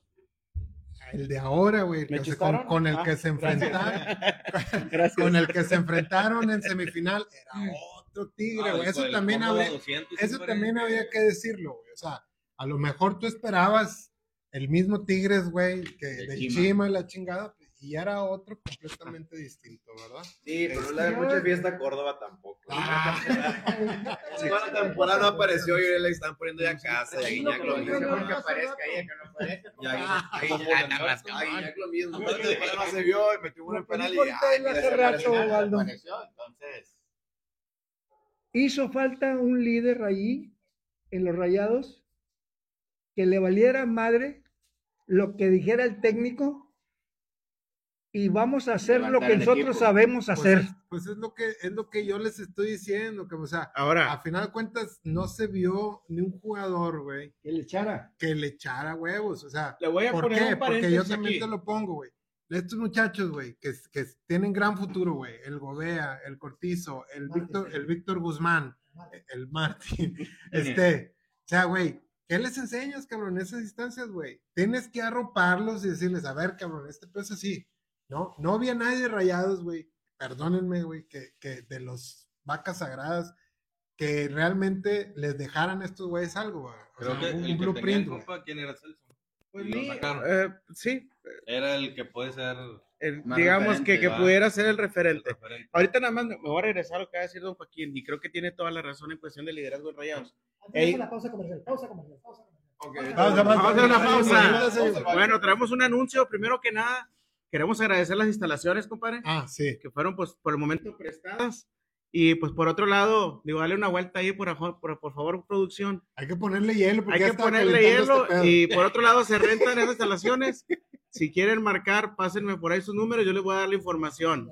El de ahora, güey, con, con el Ah, que se enfrentaron, Gracias. con el que se enfrentaron en semifinal, era otro tigre, Ah, güey. Eso también había, 200, eso también había que decirlo, güey. O sea, a lo mejor tú esperabas el mismo Tigres, güey, que De de Chima. Chima la chingada, y era otro completamente distinto, ¿verdad? Sí, pero no Este, le da mucha fiesta a Córdoba tampoco. Ah, Sí, toda la temporada no apareció y le están poniendo ya casa. Y Guiñac lo mismo. que aparezca ahí, que no aparezca. Y a Guiñac- Ah, lo mismo. No se vio y metió un penal y entonces. Hizo falta un líder ahí en los rayados que le valiera madre lo que dijera el técnico y vamos a hacer lo que nosotros equipo. sabemos pues, hacer. es, pues es lo que es lo que yo les estoy diciendo, que o sea, Ahora, a final de cuentas no se vio ni un jugador, güey, Que le echara. que le echara huevos, o sea, le voy a ¿Por poner qué? un Porque yo también aquí. te lo pongo, güey. Estos muchachos, güey, que, que tienen gran futuro, güey. El Gobea, el Cortizo, el Martín. Víctor, el Víctor Guzmán, el Martín. Este, o sea, güey, ¿qué les enseñas, cabrón, en esas instancias, güey? Tienes que arroparlos y decirles, a ver, cabrón, este peso así. No, no había nadie de rayados, güey. Perdónenme, güey, que, que de los vacas sagradas, que realmente les dejaran a estos güeyes algo, güey. O Creo sea, que un, el un que tenía el blueprint, compa, ¿quién era Celso? Pues sacaron. eh, sí, Era el que puede ser el- digamos que, referente, que pudiera ser el el referente. Ahorita nada más me voy a regresar a lo que va a decir don Joaquín y creo que tiene toda la razón en cuestión de liderazgo en Rayados. Ey. Antes de la pausa comercial, pausa comercial, pausa comercial. Pausa, Vamos a hacer una pausa. pausa. Bueno, traemos un anuncio. Primero que nada, queremos agradecer las instalaciones, compadre, Ah, sí. que fueron pues por el momento prestadas. Y pues por otro lado, digo, dale una vuelta ahí, por, por, por favor, producción. Hay que ponerle hielo. Porque Hay ya que ponerle hielo este y por otro lado se rentan esas instalaciones. Si quieren marcar, pásenme por ahí sus números, yo les voy a dar la información.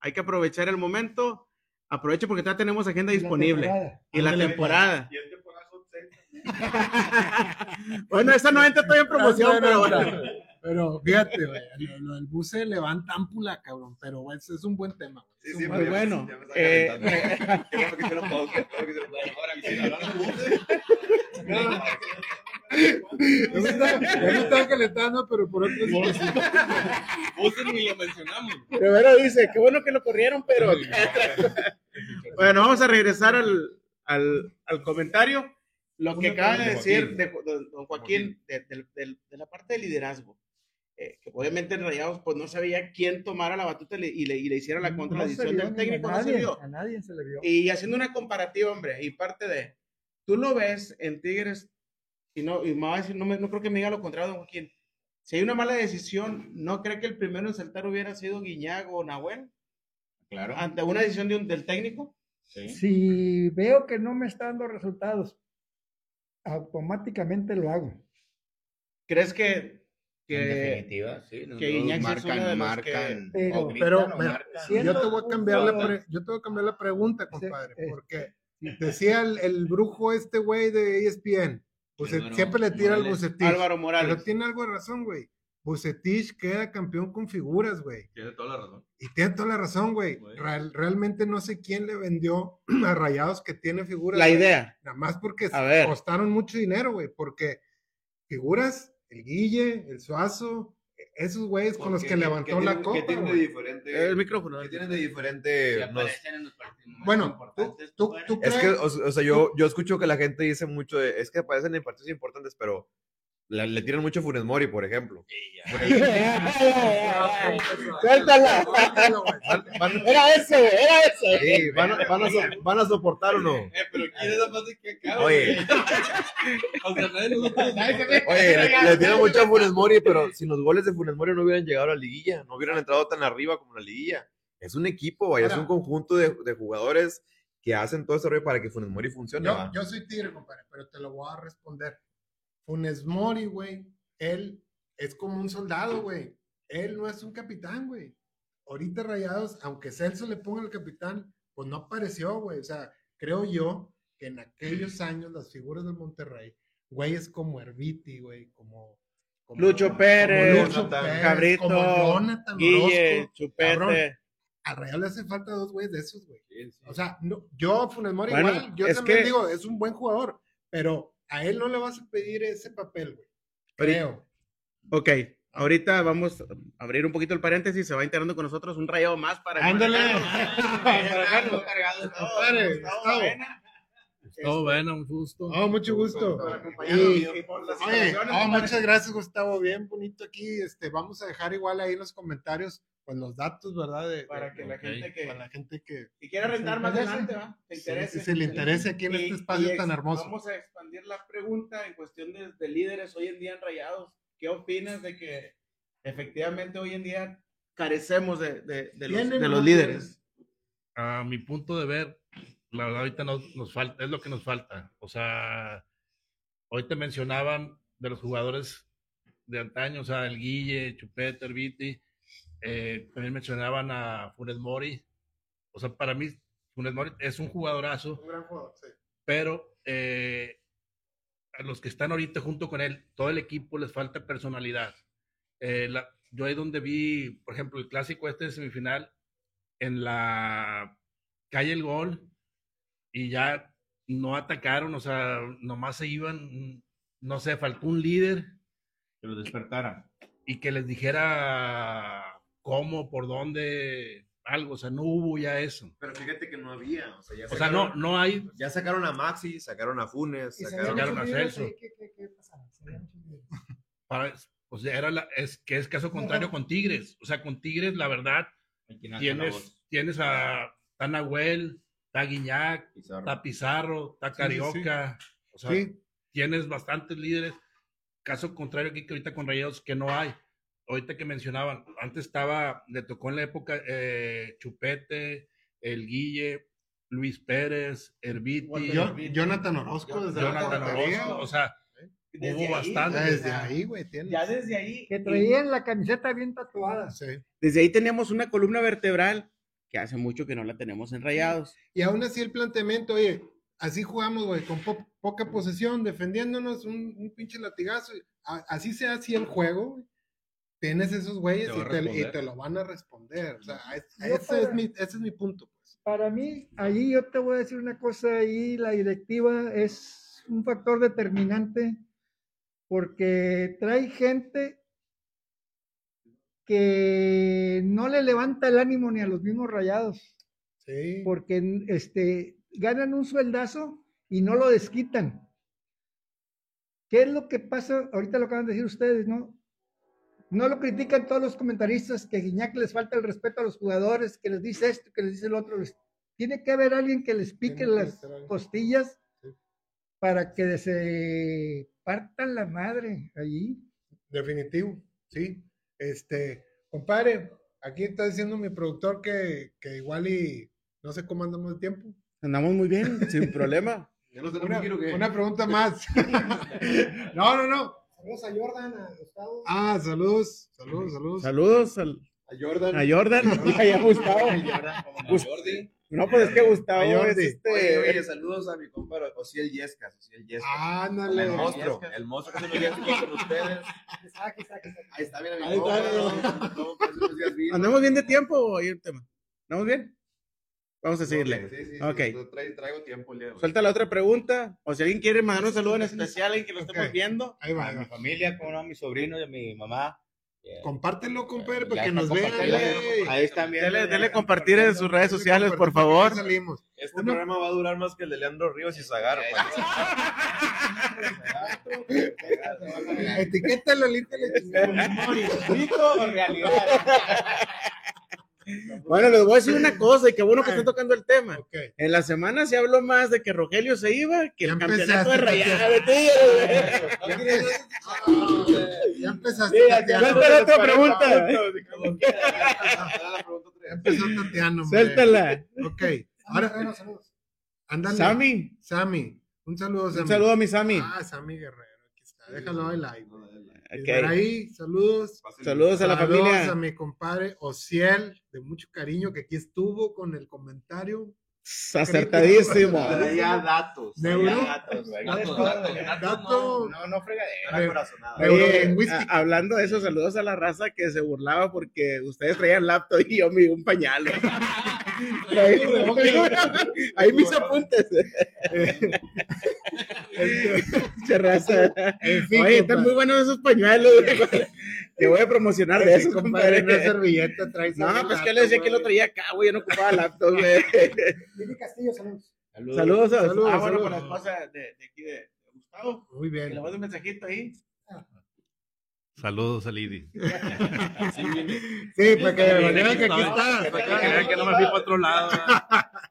Hay que aprovechar el momento. Aproveche porque ya tenemos agenda Y la disponible. temporada. Y la temporada. Y temporada son seis. bueno, esa no entra todavía en promoción, No, no, pero no, bueno. No. Pero fíjate, güey, lo, lo del buce levanta ámpula, cabrón. Pero güey, ese es un buen tema. Sí, sí, me- bueno, ya me está eh, calentando. Qué bueno que hicieron pausa, qué bueno que hicieron pausa. Ahora que de me estaba, me estaba calentando, pero por otro Busen ni lo mencionamos. Primero dice, qué bueno que lo corrieron, pero... bueno, vamos a regresar al, al, al comentario. Lo que acaba de decir de, don- don Joaquín, de, de la parte de liderazgo. Eh, que obviamente en Rayados pues no sabía quién tomara la batuta y le, y le, y le hiciera la No contradicción del ni técnico, a no se vio. A nadie se le vio. Y haciendo una comparativa, hombre, y parte de, tú lo ves en Tigres, y no, y me va a decir, no, me- no creo que me diga lo contrario, don Joaquín. Si hay una mala decisión, ¿no cree que el primero en saltar hubiera sido Guiñago o Nahuel? Claro. Ante una decisión de un- del técnico. Sí. Si veo que no me está dando resultados, automáticamente lo hago. ¿Crees que, En que definitiva, sí. no- que no Iñaki es uno de marcan, los marcan. Pero- o gritan Pero, mira, marcan. yo te voy a cambiar la, pre- yo te voy a cambiar la pregunta, compadre, eh, porque decía el, el brujo este güey de ESPN, Álvaro siempre le tira al. Bucetich, Álvaro Morales? pero tiene algo de razón, güey. Bucetich queda campeón con figuras, güey. Tiene toda la razón. Y tiene toda la razón, güey. Real- realmente no sé quién le vendió a Rayados que tiene figuras. La güey. idea. Nada más porque A ver. costaron mucho dinero, güey. Porque figuras, el Guille, el Suazo, esos güeyes con los ¿Qué que levantó qué la tienen- copa. ¿Qué tienen de diferente? El micrófono. ¿Qué tienen de Que diferente? Nos- aparecen en los Bueno, tú, importantes, tú, tú Es que, o, o sea, yo, yo escucho que la gente dice mucho de, es que aparecen en partidos importantes, pero la- le tiran mucho a Funes Mori, por ejemplo. Suéltala. Era ese, güey, era ese. sí, van a, van a so- van a soportar o no? Eh, pero ¿quién es la más de que acá? Oye. O sea, nadie. Oye, le, le tiran mucho a Funes Mori, pero si los goles de Funes Mori no hubieran llegado a la liguilla, no hubieran entrado tan arriba como la liguilla. Es un equipo, vaya, es un conjunto de, de jugadores que hacen todo ese rollo para que Funes Mori funcione. Yo, yo soy tigre, compadre, pero te lo voy a responder. Funes Mori, güey, él es como un soldado, güey. Él no es un capitán, güey. Ahorita Rayados, aunque Celso le ponga el capitán, pues no apareció, güey. O sea, creo yo que en aquellos años las figuras del Monterrey, güey, es como Herbiti, güey, como, como- Lucho como Pérez, Lucho Pérez, Cabrito, como Jonathan Guille, Orozco. Cabrón, Chupete. a Real le hace falta dos güeyes de esos, güey. O sea, no, yo, Funes Mori, Bueno, igual, yo también que- digo, es un buen jugador, pero a él no le vas a pedir ese papel, güey. Creo. Ok, Ahorita vamos a abrir un poquito el paréntesis, se va integrando con nosotros un rayado más para... Ándale. Todo bueno, un gusto. Oh, mucho gusto. Y- Y- y por las Oye, oh, muchas gracias, Gustavo. Bien bonito aquí. Este, vamos a dejar igual ahí en los comentarios pues los datos, ¿verdad? De, Para de- que la gente que, para la gente que que quiera rentar más adelante, ¿va? Se interese. sí, se le interese aquí en Y- este espacio tan hermoso. Vamos a expandir la pregunta en cuestión de, de líderes hoy en día en Rayados. ¿Qué opinas de que efectivamente hoy en día carecemos de, de- de los, ¿Tienen de o los líderes? A mi punto de ver, la verdad ahorita nos, nos falta, es lo que nos falta. O sea, hoy te mencionaban de los jugadores de antaño, o sea, el Guille, Chupete, Viti, eh, también mencionaban a Funes Mori. O sea, para mí, Funes Mori es un jugadorazo, Un gran jugador, sí. pero eh, a los que están ahorita junto con él, todo el equipo les falta personalidad. Eh, la- yo ahí donde vi, por ejemplo, el clásico este de semifinal, en la calle el gol y ya no atacaron, o sea, nomás se iban, no sé, faltó un líder Que los despertara. y que les dijera cómo, por dónde, algo, o sea, no hubo ya eso. Pero fíjate que no había. O sea, ya O sea, no, no hay, Ya sacaron a Maxi, sacaron a Funes, sacaron, sacaron a Celso. ¿Qué, qué, qué pasaba? Para, o sea, era la, es que es caso contrario con Tigres, o sea, con Tigres, la verdad, tienes, tienes a Tanahuel, está Guiñac, Pizarro. está Pizarro, está Sí, Carioca, o sea, Sí, tienes bastantes líderes. Caso contrario aquí que ahorita con Rayados que no hay. Ahorita que mencionaban, antes estaba, le tocó en la época eh, Chupete, el Guille, Luis Pérez, Herbiti, Yo- Jonathan Orozco desde la Jonathan portería. Orozco, o sea, Desde hubo ahí, bastante. Ya desde ahí, güey, tienes. Ya desde ahí. Que traían la camiseta bien tatuada. Sí. Desde ahí teníamos una columna vertebral que hace mucho que no la tenemos en Rayados. Y aún así el planteamiento, oye, así jugamos, güey, con po- poca posesión, defendiéndonos, un, un pinche latigazo. A- así se hacía el juego, güey. Tienes esos güeyes Te y te, y responder. te lo van a responder. O sea, es- ese, para- es mi, ese es mi punto, pues. Para mí, ahí yo te voy a decir una cosa, ahí la directiva es un factor determinante porque trae gente que no le levanta el ánimo ni a los mismos rayados, Sí. porque este, ganan un sueldazo y no lo desquitan. ¿Qué es lo que pasa? Ahorita lo acaban de decir ustedes, ¿no? No lo critican todos los comentaristas, que a Guiñac les falta el respeto a los jugadores, que les dice esto, que les dice el otro. Tiene que haber alguien que les pique las costillas Sí. para que se partan la madre allí. Definitivo, sí. Este, compadre, aquí está diciendo mi productor que, que igual y no sé cómo andamos de tiempo. Andamos muy bien, sin problema. Ya no sé Una, que- una pregunta más. no, no, no. Saludos a Jordan, a Gustavo. Ah, saludos, saludos, saludos. Saludos al- A Jordan. a Jordan y a Gustavo. Gus- Jordi. No, pues es que Gustavo A es este. Oye, oye, saludos a mi compadre Osiel Yescas. Osiel Yescas. Ándale. el monstruo. El monstruo que se lo lleva con ustedes. Está aquí, está aquí, está aquí. Ahí está, mira, mi Ahí está, compa. ¿Andamos bien de tiempo o hay un tema? ¿Andamos bien? Vamos a Sí, seguirle. sí, sí, Ok. yo traigo, traigo tiempo el día de hoy. Suelta la otra pregunta. O si alguien quiere mandar un saludo en especial, alguien que lo estemos Ok. viendo. Ahí va, a mi familia, como no, a mi sobrino y a mi mamá. Eh, Compártelo, compadre, para ya que está nos vean. Ahí están viendo. Dele, dele compartir en sus redes sociales, por favor. Salimos. Este Uno- programa va a durar más que el de Leandro Ríos y Zagar. Etiquétalo, chingada. ¿Mito o realidad? Bueno, les voy a decir una cosa, y qué bueno que estén tocando el tema. En la semana se habló más de que Rogelio se iba que Ya el campeonato de Rayada de Tigres. Ya empe- Ya empezaste. Suelta la otra pregunta. Ya empezó Tatiana. hombre. Suéltala. Ok. Ahora, Ahora, bueno, saludos. ándale. Sammy, Sammy. Un saludo, Sammy. un saludo a mi Sammy. Ah, Sammy Guerrero. Aquí está. Déjalo ahí like. Ok. Por ahí, saludos. Saludos a la Saludos familia. a mi compadre Ociel, de mucho cariño, que aquí estuvo con el comentario. Acertadísimo. Traía datos. Neuro. datos. Datos, datos, Dato No, no fregadera. Oye, hablando de eso, saludos a la raza que se burlaba porque ustedes traían laptop y yo mi un pañal. Ahí, mis apuntes. Raza. Fin, Oye, están muy buenos esos pañuelos. que voy a promocionar de eso, compadre. Una servilleta traes. No, pues que le decía que lo traía acá, güey, yo no ocupaba laptop, güey. Lili Castillo, saludos. Saludos, a- Saludos, ah, bueno, con la esposa de, de aquí de, Gustavo. Muy bien. le mando un mensajito ahí. Saludos a Lidi. Sí, para que vean que aquí está. para que vean que no me fui para otro lado.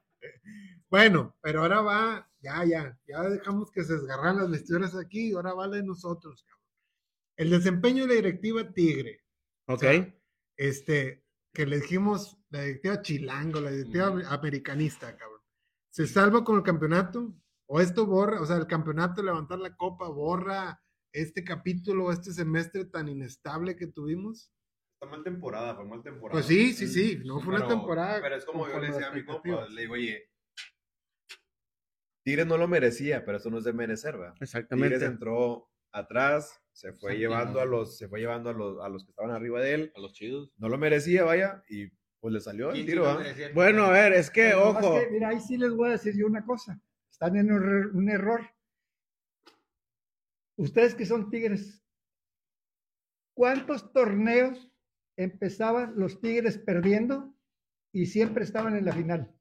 Bueno, pero ahora va, ya, ya, ya dejamos que se desgarran las vestiduras aquí, ahora va la de nosotros, cabrón. El desempeño de la directiva Tigre, Ok. O sea, este, que le dijimos, la directiva Chilango, la directiva americanista, cabrón. ¿Se salva con el campeonato? ¿O esto borra, o sea, el campeonato, levantar la copa, borra este capítulo, este semestre tan inestable que tuvimos? Está mal temporada, fue mal temporada. Pues sí, sí, sí, no fue una Pero- temporada. Pero es como yo le decía a mi compa, le digo, oye, Tigres no lo merecía, pero eso no es de merecer. Tigres Exactamente. entró atrás, se fue Santiago. llevando a los, se fue llevando a los, a los que estaban arriba de él, A los chidos. no lo merecía, vaya, y pues le salió el tiro, ¿va? Bueno, a ver, es que, Pero ojo. que, mira, ahí sí les voy a decir yo una cosa. Están en un, un error. Ustedes que son tigres, ¿cuántos torneos empezaban los tigres perdiendo y siempre estaban en la final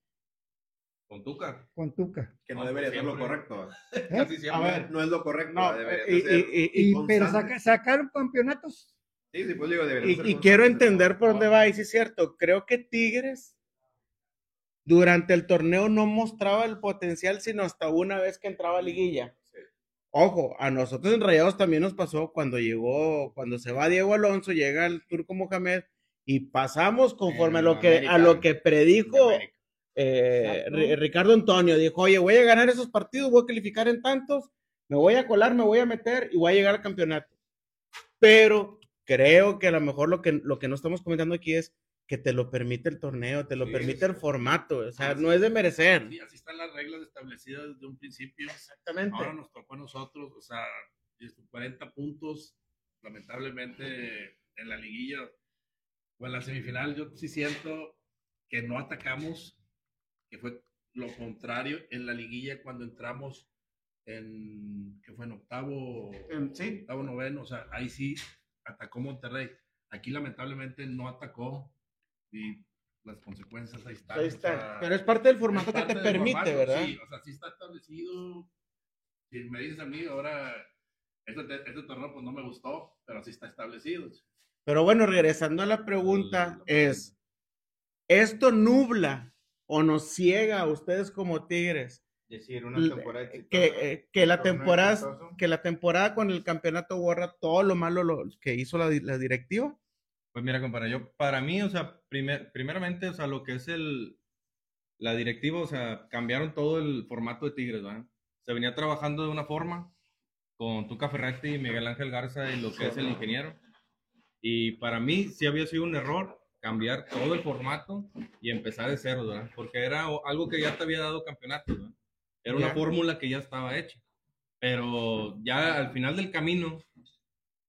Con Tuca. con Tuca? Que no No, debería ser lo correcto. ¿Eh? Casi A siempre. ver, No es lo correcto, y, de ser. y- y- y- Pero saca- sacaron campeonatos. Sí, sí, pues digo, debería y- ser y quiero entender por dónde va, y sí es cierto. Creo que Tigres durante el torneo no mostraba el potencial, sino hasta una vez que entraba a liguilla. Ojo, a nosotros en Rayados también nos pasó cuando llegó, cuando se va Diego Alonso, llega el Turco Mohamed y pasamos conforme a lo que, a lo que predijo. Eh, Ricardo Antonio. Dijo, oye, voy a ganar esos partidos, voy a calificar en tantos, me voy a colar, me voy a meter y voy a llegar al campeonato. Pero creo que a lo mejor lo que, lo que no estamos comentando aquí es que te lo permite el torneo, te lo Sí, permite sí. el formato, o sea, Así no es de merecer. Sí, así están las reglas establecidas desde un principio. Exactamente. Ahora nos tocó a nosotros, o sea, estos 40 puntos, lamentablemente en la liguilla o en la semifinal, yo sí siento que no atacamos, que fue lo contrario en la liguilla cuando entramos en, que fue en octavo, Sí, octavo noveno, o sea, ahí sí atacó Monterrey. Aquí lamentablemente no atacó y las consecuencias ahí están. ahí o está. sea, Pero es parte del formato es que te parte permite, formato, ¿verdad? Sí, o sea, sí está establecido. Si me dices a mí, ahora, este, te- este torneo pues no me gustó, pero sí está establecido. Pero bueno, regresando a la pregunta, es, ¿esto nubla o nos ciega a ustedes como Tigres? Decir, una temporada que, exitosa, eh, que la temporada exitoso. que la temporada con el campeonato borra todo lo malo lo, que hizo la, la directiva. Pues mira, compadre, yo, para mí, o sea, primer- primeramente, o sea, lo que es el, la directiva, o sea, cambiaron todo el formato de Tigres, ¿verdad? Se venía trabajando de una forma con Tuca Ferretti, Miguel Ángel Garza y lo que es el ingeniero. Y para mí sí había sido un error cambiar todo el formato y empezar de cero, ¿verdad? Porque era algo que ya te había dado campeonato, ¿verdad? Era una Ya. fórmula que ya estaba hecha. Pero ya al final del camino,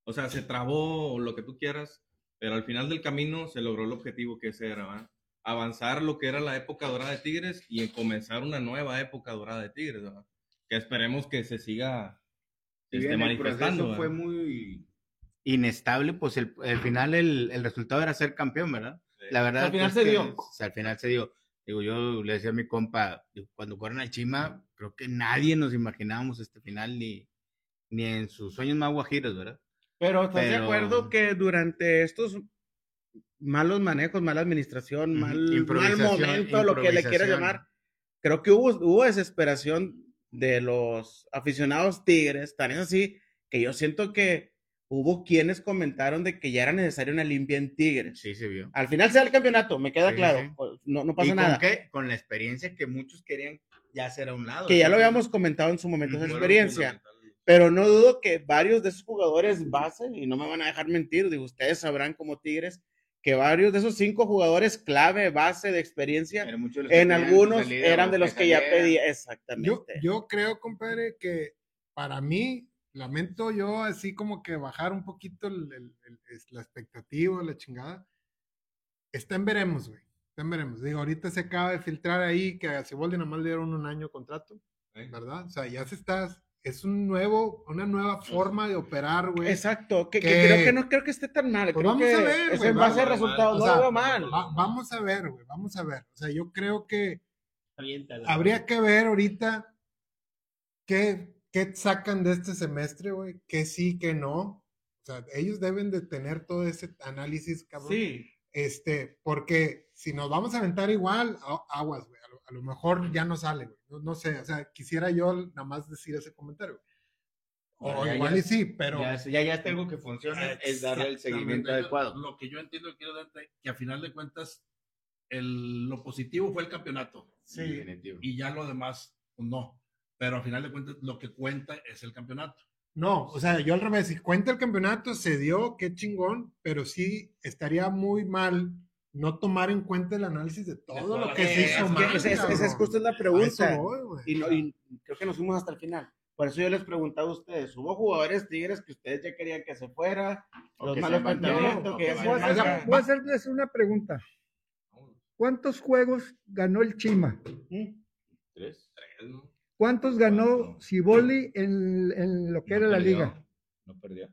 o sea, se trabó o lo que tú quieras, pero al final del camino se logró el objetivo que ese era, ¿verdad? Avanzar lo que era la época dorada de Tigres y comenzar una nueva época dorada de Tigres, ¿verdad? Que esperemos que se siga Si este, bien el manifestando. proceso fue muy inestable, pues el, al final el, el resultado era ser campeón, ¿verdad? La verdad. Al final pues, se que- dio. o sea, al final se dio. Digo, yo le decía a mi compa, digo, cuando fueron al Chima, creo que nadie nos imaginábamos este final, ni, ni en sus sueños más guajiros, ¿verdad? Pero estás de Pero- acuerdo que durante estos malos manejos, mala administración, mal, mal momento, lo que le quieras llamar, creo que hubo, hubo desesperación de los aficionados tigres, tan es así que yo siento que hubo quienes comentaron de que ya era necesaria una limpia en Tigres. Sí, se vio. Al final se da el campeonato, me queda Sí, claro, sí. pues, no, no ¿Y pasa con nada. qué? Con la experiencia que muchos querían ya hacer a un lado. Que ya lo habíamos comentado en su momento, esa experiencia. Pero no dudo que varios de esos jugadores base, y no me van a dejar mentir, digo, ustedes sabrán como Tigres, que varios de esos cinco jugadores clave, base de experiencia, de que en algunos eran de los que ya salieran. pedía, Yo, exactamente. yo creo, compadre, que para mí, lamento yo así como que bajar un poquito el- el- el- la expectativa, la chingada. Está en veremos, güey. Está en veremos. Digo, ahorita se acaba de filtrar ahí que a Siboldi nomás le dieron un año de contrato, ¿verdad? O sea, ya se está, es un nuevo, una nueva forma de operar, güey. Exacto, que, que que- creo que no creo que esté tan mal. Pues creo vamos que a ver, es güey, en base a resultados, no sea, lo veo mal. va- vamos a ver, güey, vamos a ver. O sea, yo creo que Aviéntala. habría que ver ahorita qué, qué sacan de este semestre, güey, qué sí, qué no. O sea, ellos deben de tener todo ese análisis, cabrón. Sí, Este, porque si nos vamos a aventar igual, aguas, güey. A lo, a lo mejor ya no sale, güey. No, no sé, o sea, quisiera yo nada más decir ese comentario. O Bueno, ya- igual ya- y sí, pero Ya, ya, ya algo que funciona, es darle el seguimiento adecuado. Lo que yo entiendo y quiero darte, que a final de cuentas, el, lo positivo fue el campeonato. sí. Definitivo. Y ya lo demás, no. Pero a final de cuentas, lo que cuenta es el campeonato. No, o sea, yo al revés, si cuenta el campeonato, se dio, qué chingón, pero sí estaría muy mal no tomar en cuenta el análisis de todo lo que se hizo mal. esa, es justo la pregunta. voy. Y, no, y creo que nos fuimos hasta el final. Por eso yo les preguntaba a ustedes, ¿hubo jugadores tigres que ustedes ya querían que se fuera? O Los que malos planteamientos, o que que ya se Voy a, voy hacerles una pregunta. ¿Cuántos juegos ganó el Chima? ¿Tres? Tres, ¿no? ¿Cuántos ganó Ciboli en, en lo que No era la perdió. liga? No perdió.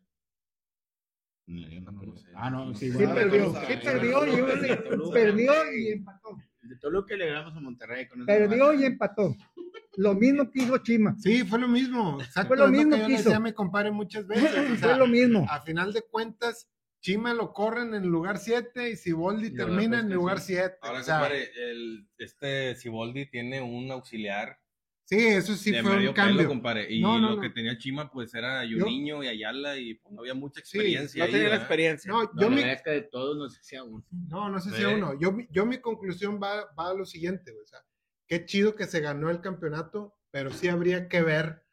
No, yo no No perdió. sé. Ah, no, sí, Sí bueno, perdió, sí perdió y, Toluca, Toluca. perdió y empató. De Toluca le ganamos a Monterrey con Perdió y empató. Lo mismo que hizo Chima. Sí, fue lo mismo. Exacto, Fue lo mismo que hizo. decía a mi compadre muchas veces. o sea, Fue lo mismo. a final de cuentas, Chima lo corren en el lugar 7 y Siboldi termina en pues el lugar sí. 7. Ahora, o sea, el, este Siboldi tiene un auxiliar sí, eso sí de fue medio un cambio. pelo, compadre. Y No, no, lo no. que tenía Chima, pues era Yo- Juninho y Ayala, y pues, no había mucha Sí, experiencia. No ahí, tenía la experiencia. No, No, yo la mi, es que de todos nos hacía uno. No, no sé si a uno. Yo, mi- yo mi conclusión va, va a lo siguiente, güey, o sea, qué chido que se ganó el campeonato, pero sí habría que ver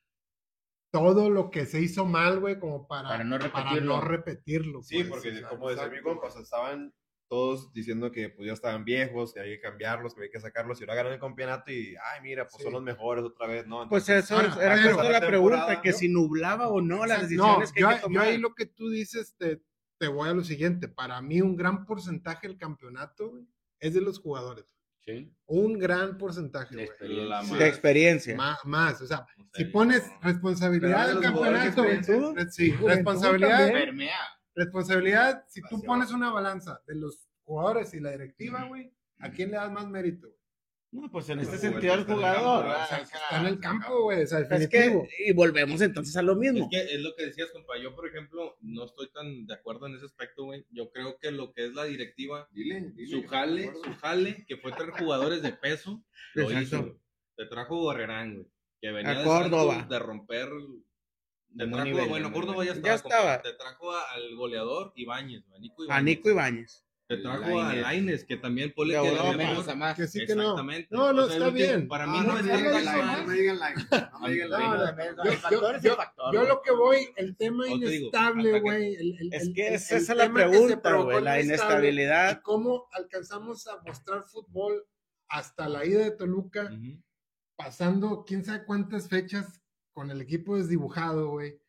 todo lo que se hizo mal, güey, como para, Para no para repetirlo. no repetirlo. Sí, pues, porque como decía mi compa, o sea, estaban todos diciendo que pues ya estaban viejos, que había que cambiarlos, que había que sacarlos, y ahora ganan el campeonato y, ay, mira, pues Sí. son los mejores otra vez, ¿no? Pues Entonces, eso ahora, es- era pero- justo la pregunta, que ¿no? si nublaba o no las No, decisiones que yo, hay que yo tomar. ahí lo que tú dices, te, te voy a lo siguiente. Para mí, un gran porcentaje del campeonato güey, es de los jugadores. Sí. Un gran porcentaje, De güey. experiencia. De experiencia. Ma- más, o sea, si pones no. responsabilidad del campeonato, sí, responsabilidad. Permea. Responsabilidad, si tú pones una balanza de los jugadores y la directiva, güey, ¿a quién le das más mérito? No, pues en Pues, este sentido el está en el jugador. campo, O sea, ¿verdad? que está en el campo, güey, o sea, Es que, y volvemos entonces a lo Es mismo. que es lo que decías, compa. Yo, por ejemplo, no estoy tan de acuerdo en ese aspecto, güey. Yo creo que lo que es la directiva, dile, dile, su jale, su jale, que fue traer jugadores de peso, lo Exacto. hizo. Te trajo Borrerán, güey. Que venía A de Córdoba. Santos, de romper. Te buen trajo, nivel, bueno, Córdoba ya estaba. Ya estaba. Te trajo a- al goleador Ibáñez, a Nico A Ibáñez. Nico Ibáñez. Te trajo a Lainez. Laines, que también ponle que el Menos a más. Que sí que no. Exactamente. No, no, O sea, está bien. Para Ah, mí no, no, no, es no, no, no me digan like, no me digan No, no, El yo- lo que voy, el tema No inestable, que- güey. Es que esa es la pregunta, güey, la inestabilidad. cómo alcanzamos a mostrar fútbol hasta la ida de Toluca, pasando quién sabe cuántas fechas con el equipo desdibujado, güey.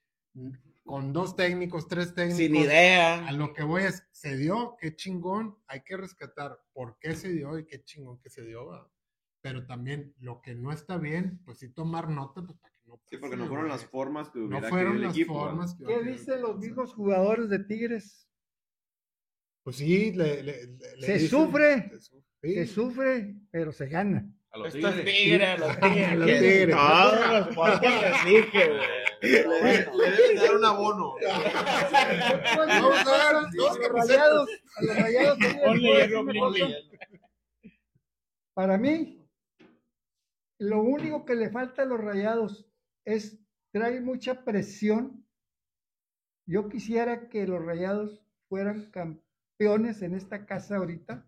Con dos técnicos, tres técnicos. Sin idea. A lo que voy es, se dio, qué chingón, hay que rescatar por qué se dio y qué chingón que se dio, va. Pero también lo que no está bien, pues sí tomar nota, pues para que no Sí, porque pase, no fueron güey. las formas que No hubiera fueron querido el las equipo. formas que ¿Qué dicen los mismos jugadores de Tigres? Pues sí, le, le- Se dicen- sufre. se su- sí. Se sufre, pero se gana. A los Estos Tigres. tigres, los tigres. Los tigres. Todos los podcasts les dije, güey. Le, le deben dar un abono. Vamos a ver, a dos rayados, a los rayados. Para mí, lo único que le falta a los rayados es traer mucha presión. Yo quisiera que los rayados fueran campeones en esta casa ahorita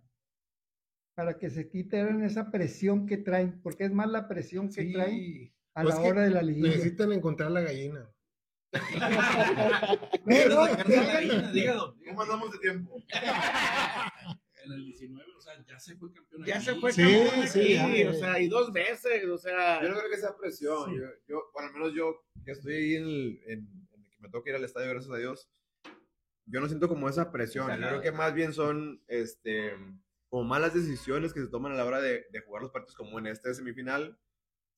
para que se quitaran esa presión que traen, porque es más la presión que Sí. traen a Pues la hora de la liguilla. Necesitan encontrar la gallina. No. ¿Cómo andamos de tiempo? En el 19, o sea, ya se fue campeón. Ya aquí. se fue Sí, campeón sí, aquí, ya, o sea, y dos veces, o sea. Yo no creo que sea presión. Yo, yo, bueno, al menos yo, que estoy ahí en el, en, en el que me toca ir al estadio, gracias a Dios, yo no siento como esa presión. Yo creo que más bien son, este, como malas decisiones que se toman a la hora de, de jugar los partidos, como en este semifinal,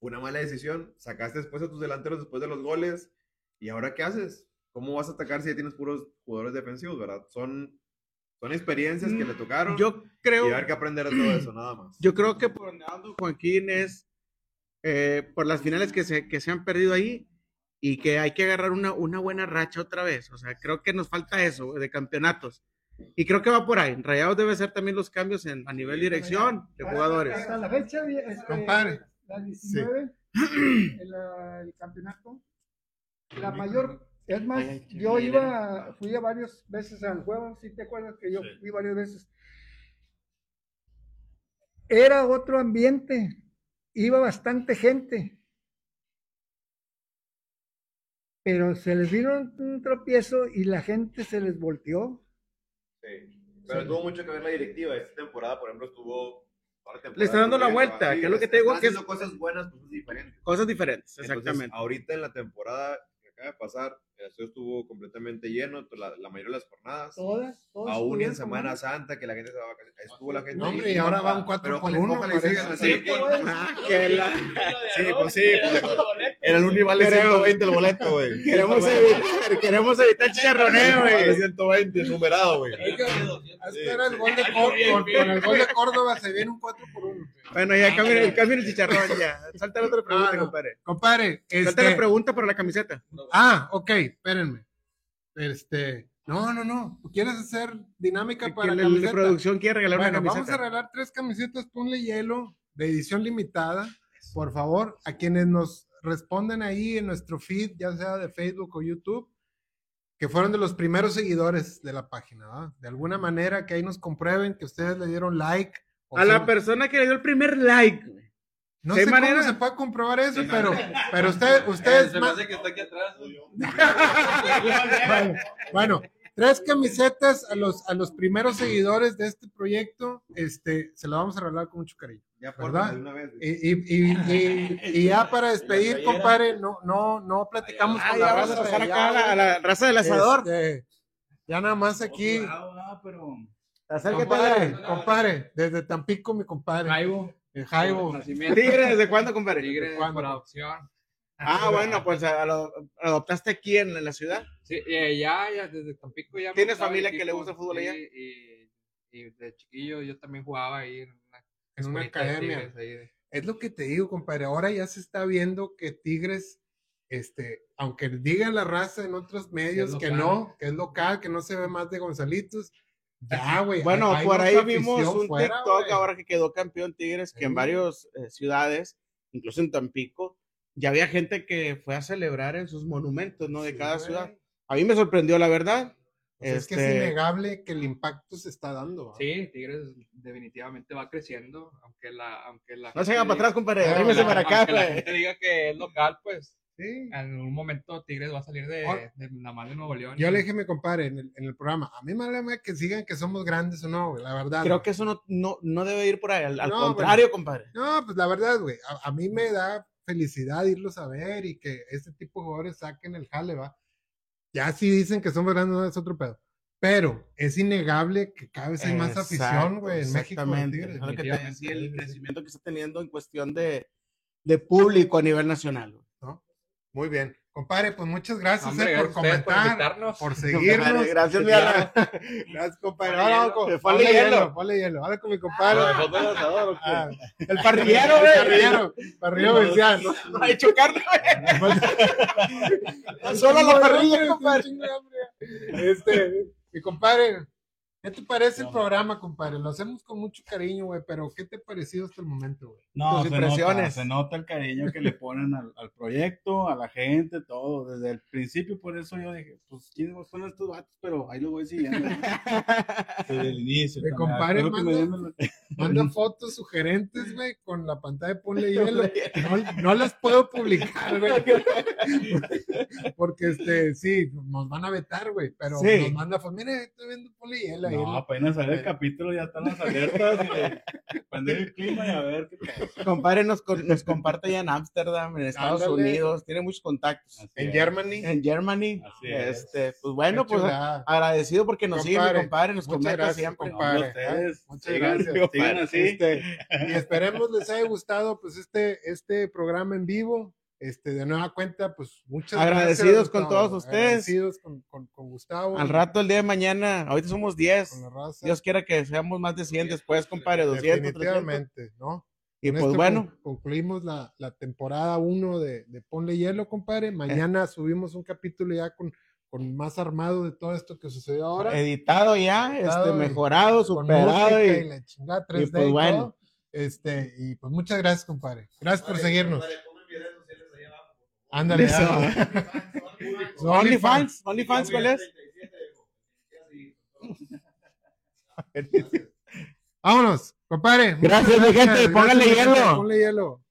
una mala decisión, sacaste después a tus delanteros después de los goles, ¿y ahora qué haces? ¿Cómo vas a atacar si ya tienes puros jugadores defensivos, verdad? Son, son experiencias que le tocaron. Mm, Yo creo. Y hay que aprender de todo eso, nada más. Yo creo que por donde ando Joaquín es eh, por las finales que se, que se han perdido ahí y que hay que agarrar una, una buena racha otra vez. O sea, creo que nos falta eso de campeonatos. Y creo que va por ahí. Rayados debe ser también los cambios en, a nivel dirección de jugadores. Hasta la fecha, este, Compadre. la 19, el, ah, el campeonato, la mayor, es más, yo iba, fui a varias veces al juego, si te acuerdas que yo fui varias veces. Era otro ambiente, iba bastante gente. Pero se les vino un, un tropiezo y la gente se les volteó. Sí. Pero tuvo mucho que ver la directiva. Esta temporada, por ejemplo, estuvo. Le está dando la bien, vuelta, que es lo que te digo que es- cosas buenas, cosas diferentes. Cosas diferentes, Entonces, exactamente. ahorita en la temporada que acaba de pasar, el estadio estuvo completamente lleno la, la mayoría de las jornadas. Todas, todas Aún en Semana Santa, que la gente se va a vacaciones. Estuvo la gente. No, hombre, y ahora van cuatro Pero por ojalá- uno, ojalá y parece. sigan así. Ah, que la- Sí, pues sí. pues, Era el único vale Queremos- 120 el boleto, güey. Queremos evitar, queremos evitar chicharroneo, Vale güey. 120, numerado, güey. Este era el gol de Córdoba. Con, el gol de Córdoba se viene un 4 por 1. Bueno, ya cambien el, cambien el chicharrón, ya. Salta la otra pregunta, Ah, no. compadre. Compadre, Salta la este, pregunta para la camiseta. Ah, ok, espérenme. Este, no, no, no. ¿Quieres hacer dinámica para la, camiseta? producción quiere regalar Bueno, una vamos a camiseta. regalar tres camisetas Ponle Hielo de edición limitada. Por favor, a quienes nos responden ahí en nuestro feed, ya sea de Facebook o YouTube, que fueron de los primeros seguidores de la página, ¿va? De alguna manera que ahí nos comprueben que ustedes le dieron like. o A la son- persona que le dio el primer like. No ¿Qué sé manera? cómo se puede comprobar eso, pero, pero usted, ustedes... Se me ma- hace que está aquí atrás. bueno, bueno, tres camisetas a los, a los primeros seguidores de este proyecto, este, se lo vamos a regalar con mucho cariño. Ya, ¿Verdad? una vez. Y, y, y, y- y ya para despedir, compadre, no, no, no platicamos Ah, con la vamos a raza pasar acá a la, a la raza del asador. Este, ya nada más aquí, Acércate a compadre, desde Tampico, mi compadre. Jaibo. El Jaibo. Tigre, ¿desde cuándo, compadre? Tigre ¿Cuándo? por adopción. Ah, bueno, pues lo- adoptaste aquí en, en la ciudad. Sí, eh, ya, ya, desde Tampico ya. ¿Tienes familia que le gusta el fútbol sí, allá? Y, y de chiquillo yo también jugaba ahí en una, En una escuelita de academia. Tigres ahí de- Es lo que te digo, compadre. Ahora ya se está viendo que Tigres, este, aunque digan la raza en otros medios que no, que es local, que no se ve más de Gonzalitos, ya, güey. Bueno, hay por ahí vimos un fuera, TikTok güey. ahora que quedó campeón Tigres, que en Sí. varias ciudades, incluso en Tampico, ya había gente que fue a celebrar en sus monumentos, ¿no? De Sí, cada güey. ciudad. A mí me sorprendió, la verdad. Pues Es que es Este, innegable que el impacto se está dando. ¿va? Sí, Tigres definitivamente va creciendo, aunque la, aunque la No se hagan para atrás, compadre. Para acá, aunque la gente diga que es local, pues Sí. en un momento Tigres va a salir de, Ahora- de la mano de Nuevo León. Yo y- le dije a mi compadre en el, en el programa, a mí me vale que sigan que somos grandes o no, güey, la verdad. Creo güey. que eso no, no, no debe ir por ahí. Al, al No, contrario, compadre. No, pues la verdad, güey, a, a mí me da felicidad irlos a ver y que este tipo de jugadores saquen el jale, va. Ya si dicen que somos grandes, no es otro pedo. Pero es innegable que cada vez hay más afición, güey, en México. Tigres. Es lo que te decía, el crecimiento que está teniendo en cuestión de, de público a nivel nacional. güey. Muy bien. Compadre, pues muchas gracias Hombre, eh, por por comentar, invitarnos. por seguirnos. Gracias. Gracias, compadre. Ahora ponle hielo. ponle hielo. Ahora con mi compadre. Ah, El parrillero, el güey. parrillero, parrillero oficial. No ha hecho carne, güey. Solo la parrilla, compadre. Este, mi compadre, ¿qué te parece el programa, compadre? Lo hacemos con mucho cariño, güey, pero ¿qué te ha parecido hasta el momento, güey? No, Tus se nota, impresiones. se nota el cariño que le ponen al, al proyecto, a la gente, todo. Desde el principio, por eso yo dije, pues, ¿quiénes son estos vatos? Pero ahí lo voy siguiendo. Desde el inicio. También. compadre me manda- fotos sugerentes, güey, con la pantalla de ponle hielo. No, no las puedo publicar, güey. Porque, este, sí, nos van a vetar, güey, pero Sí. nos manda fotos. Mire, estoy viendo ponle hielo. Ahí. No, apenas sale el capítulo, ya están las alertas. y prender el clima y a ver qué pasa. Compadre nos, co- nos comparte ya en Ámsterdam, en Estados Ándale. Unidos, tiene muchos contactos. Así En es. Germany. En Germany, Así es. este, pues bueno, pues agradecido porque nos sigue mi Compadre, nos muchas comenta gracias, siempre. compadre. No, ustedes, Muchas gracias. sigan así. Este, y esperemos les haya gustado pues este, este programa en vivo. Este, de nueva cuenta, pues muchas Agradecidos gracias, con Gustavo. todos ustedes. Agradecidos con, con, con Gustavo. Al rato, el día de mañana, ahorita somos 10. Con la raza. Dios quiera que seamos más de 100 después, compadre, 200, 300. Definitivamente, ¿no? Y Con pues esto bueno, con- concluimos la, la temporada 1 de, de Ponle Hielo, compadre. Mañana subimos un capítulo ya con, con más armado de todo esto que sucedió ahora. editado ya, Editado este, y- mejorado, superado. música Y, y la chingada 3D y y, pues bueno. todo. Este, y pues muchas gracias, compadre. Gracias por seguirnos. Ándale. OnlyFans, OnlyFans, ¿cuál es? Vámonos, compadre. Gracias, mi gente, gracias, póngale hielo. Ponle hielo.